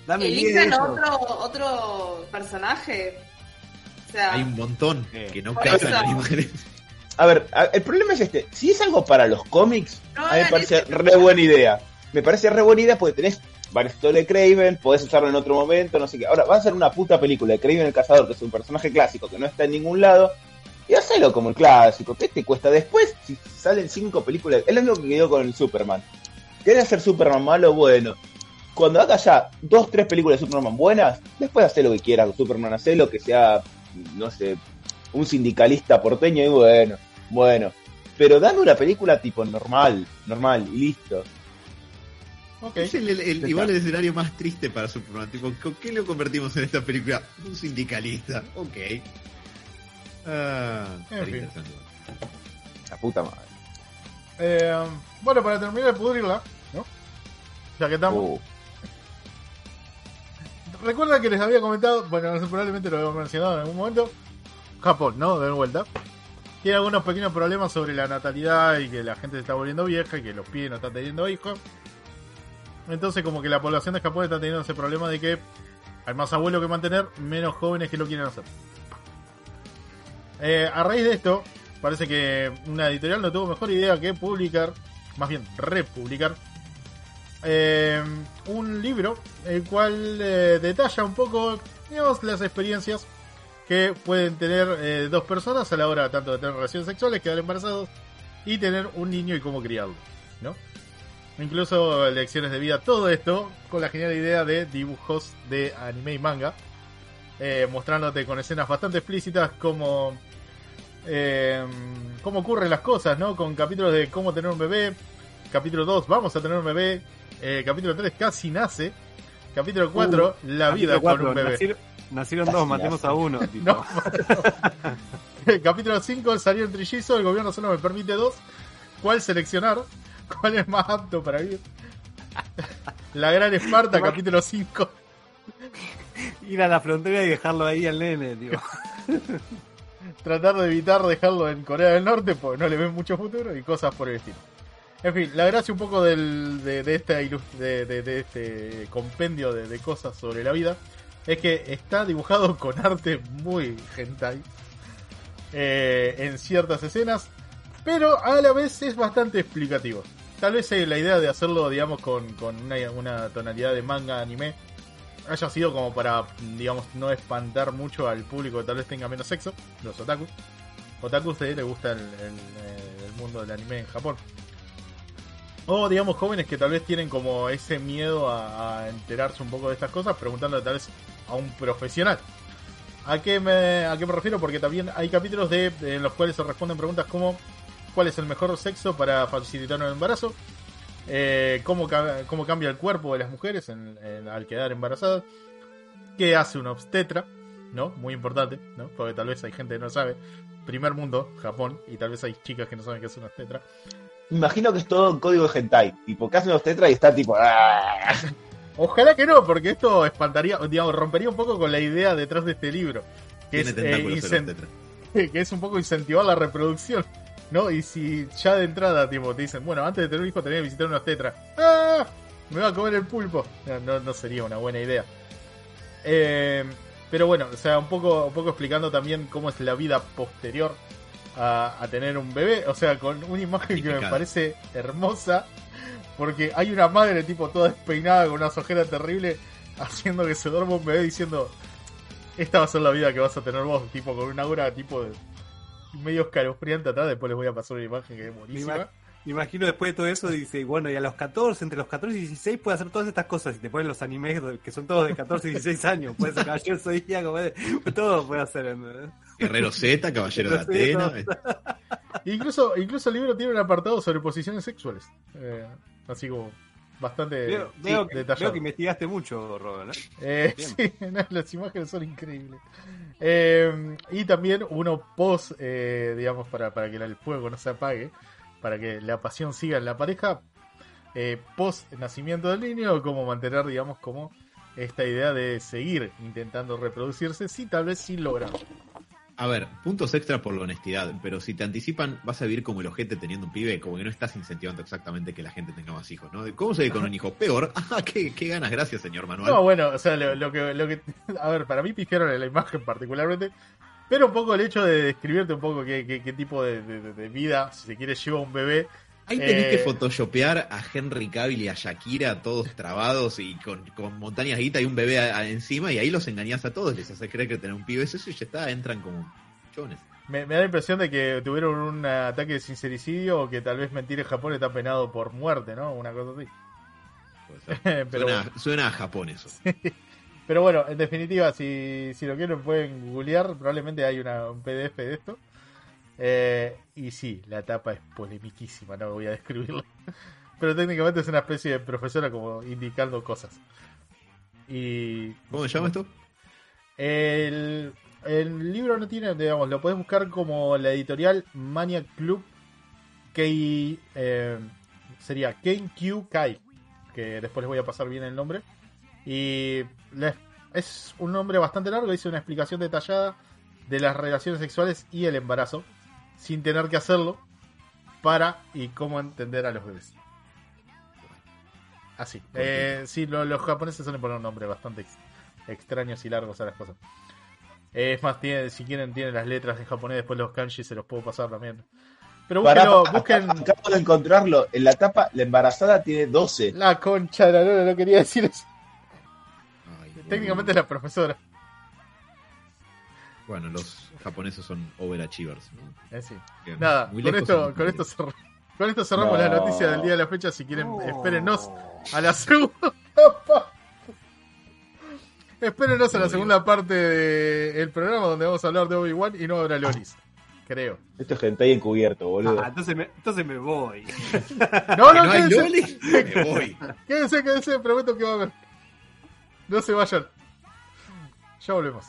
Dame Elijan otro, otro personaje. O sea, Hay un montón Eh, que no cazan eso. animales. A ver, a- el problema es este, si es algo para los cómics, No a mí me parece re buena idea. Me parece re buena idea porque tenés varias historias de Craven, podés usarlo en otro momento, no sé qué. Ahora, va a ser una puta película de Craven el Cazador, que es un personaje clásico que no está en ningún lado, y hacelo como el clásico. ¿Qué te cuesta? Después, si salen cinco películas, es lo mismo que quedó con el Superman. ¿Querés hacer Superman malo? Bueno. Cuando hagas ya dos, tres películas de Superman buenas, después hacer lo que quieras con Superman, hacer lo que sea, no sé, un sindicalista porteño y bueno, bueno. Pero dame una película tipo normal, normal, y listo. Es el, el- el- igual el escenario más triste para Superman. Tipo, ¿con qué lo convertimos en esta película? Un sindicalista. Ok. Ah, En fin. La puta madre. Eh, bueno, para terminar de pudrirla, ¿no? Ya que estamos. Uh, Recuerda que les había comentado, bueno, probablemente lo habíamos mencionado en algún momento. Japón, ¿no? De vuelta. Tiene algunos pequeños problemas sobre la natalidad y que la gente se está volviendo vieja y que los pibes no están teniendo hijos. Entonces, como que la población de Japón está teniendo ese problema de que hay más abuelos que mantener, menos jóvenes que lo quieren hacer. Eh, a raíz de esto, parece que una editorial no tuvo mejor idea que publicar, más bien republicar, eh, un libro el cual eh, detalla un poco las experiencias que pueden tener dos personas a la hora tanto de tener relaciones sexuales, quedar embarazados y tener un niño y cómo criarlo, ¿no? Incluso lecciones de vida, todo esto con la genial idea de dibujos de anime y manga, mostrándote con escenas bastante explícitas como eh, cómo ocurren las cosas, ¿no? Con capítulos de cómo tener un bebé, capítulo 2, vamos a tener un bebé, eh, capítulo 3, casi nace, capítulo 4, la vida con un bebé. Nacieron, dos, matemos a uno. tipo. No, capítulo 5, salió el trillizo, el gobierno solo me permite dos. ¿Cuál seleccionar? ¿Cuál es más apto para vivir? La gran Esparta, capítulo 5. Ir a la frontera y dejarlo ahí al nene, tío. Tratar de evitar dejarlo en Corea del Norte porque no le ven mucho futuro y cosas por el estilo. En fin, la gracia un poco del, de, esta de, de- este compendio de, cosas sobre la vida es que está dibujado con arte muy hentai eh, en ciertas escenas, pero a la vez es bastante explicativo. Tal vez la idea de hacerlo, digamos, con, con una tonalidad de manga anime haya sido como para, digamos, no espantar mucho al público que tal vez tenga menos sexo, los otakus. Otakus eh, le gusta el, el, mundo del anime en Japón. O digamos jóvenes que tal vez tienen como ese miedo a, enterarse un poco de estas cosas, preguntándole tal vez a un profesional. ¿A qué me, a qué me refiero? Porque también hay capítulos de, de- en los cuales se responden preguntas como ¿cuál es el mejor sexo para facilitar un embarazo? Eh, ¿cómo, ¿Cómo cambia el cuerpo de las mujeres en- en- al quedar embarazadas? ¿Qué hace una obstetra? ¿No? Muy importante, ¿no? Porque tal vez hay gente que no sabe. Primer mundo, Japón, y tal vez hay chicas que no saben qué es una obstetra. Imagino que es todo un código de hentai. Tipo, casi unos tetra y está tipo. ¡ah! Ojalá que no, porque esto espantaría, digamos, rompería un poco con la idea detrás de este libro. Que Tiene es, eh, que es un poco incentivar la reproducción, ¿no? Y si ya de entrada, tipo, te dicen, bueno, antes de tener un hijo tenés que visitar una tetra. ¡Ah! Me va a comer el pulpo. No, no, no sería una buena idea. Eh, pero bueno, o sea, un poco, un poco explicando también cómo es la vida posterior a, a tener un bebé. O sea, con una imagen que me parece hermosa. Porque hay una madre tipo toda despeinada con una sojera terrible haciendo que se duerma un bebé diciendo esta va a ser la vida que vas a tener vos, tipo con una aura tipo de medio escalofriante atrás, después les voy a pasar una imagen que es buenísima. ima- Me imagino después de todo eso, dice, bueno, y a los 14, entre los 14 y 16 puede hacer todas estas cosas. Y te ponen los animes que son todos de 14 y 16 años. Puede ser Caballero Zodíaco, puede- todo puede hacer. Guerrero Z, Caballero de Atena. no. Incluso, incluso el libro tiene un apartado sobre posiciones sexuales. Eh, así como bastante Veo, sí, veo que, detallado. veo que investigaste mucho, Robert. ¿eh? Eh, sí, no, las imágenes son increíbles. Eh, y también uno post, eh, digamos, para, para que el fuego no se apague, para que la pasión siga en la pareja, eh, post nacimiento del niño, cómo mantener, digamos, como esta idea de seguir intentando reproducirse, sí, tal vez sin lograrlo. A ver, puntos extra por la honestidad, pero si te anticipan, vas a vivir como el ojete teniendo un pibe, como que no estás incentivando exactamente que la gente tenga más hijos, ¿no? ¿Cómo se ve con un hijo? Peor. Ah, qué, qué ganas, gracias, señor Manuel. No, bueno, o sea, lo, lo que, lo que. A ver, para mí pifiaron en la imagen particularmente. Pero un poco el hecho de describirte un poco qué, qué- qué tipo de, de- de vida, si se quiere, lleva un bebé. Ahí tenés Eh, que photoshopear a Henry Cavill y a Shakira todos trabados y con, con montañas guita y un bebé a- a- encima y ahí los engañás a todos, les haces creer que tener un pibe es eso y ya está, entran como chones. Me, me da la impresión de que tuvieron un ataque de sincericidio o que tal vez mentir en Japón está penado por muerte, ¿no? Una cosa así. Puede ser. Pero suena, suena a Japón eso. Pero bueno, en definitiva, si, si lo quieren pueden googlear, probablemente hay una, un PDF de esto. Eh, y sí, la tapa es polemiquísima, no voy a describirla. Pero técnicamente es una especie de profesora como indicando cosas. Y ¿Cómo se llama esto? el, el libro no tiene, digamos, lo puedes buscar como la editorial Maniac Club Kei, eh, sería Q Kai, que después les voy a pasar bien el nombre. Y es un nombre bastante largo, dice una explicación detallada de las relaciones sexuales y el embarazo, sin tener que hacerlo, para y cómo entender a los bebés. Así. Eh, sí, lo- los japoneses suelen poner nombres bastante ex- extraños y largos a las cosas. Eh, es más, tiene, si quieren, tienen las letras en japonés, después los kanji se los puedo pasar también. Pero búsquenlo, busquen Acabo de encontrarlo. En la tapa, la embarazada tiene 12. la concha de la lora, no quería decir eso. Ay, Técnicamente es la profesora. Bueno, los japoneses son overachievers. ¿no? Eh, sí. Nada, muy con esto, son con esto, cerr- con esto cerramos No. la noticia del día de la fecha. Si quieren, No. espérennos a la segunda parte. Espérenos a la segunda parte del programa donde vamos a hablar de Obi-Wan y no habrá Lolis. Creo. Esto es hentai encubierto, boludo. Ah, entonces, me, entonces me voy. No, ¿Que no, no hay quédense, Loli? Me voy. quédense, quédense, prometo que va a haber. No se vayan. Ya volvemos.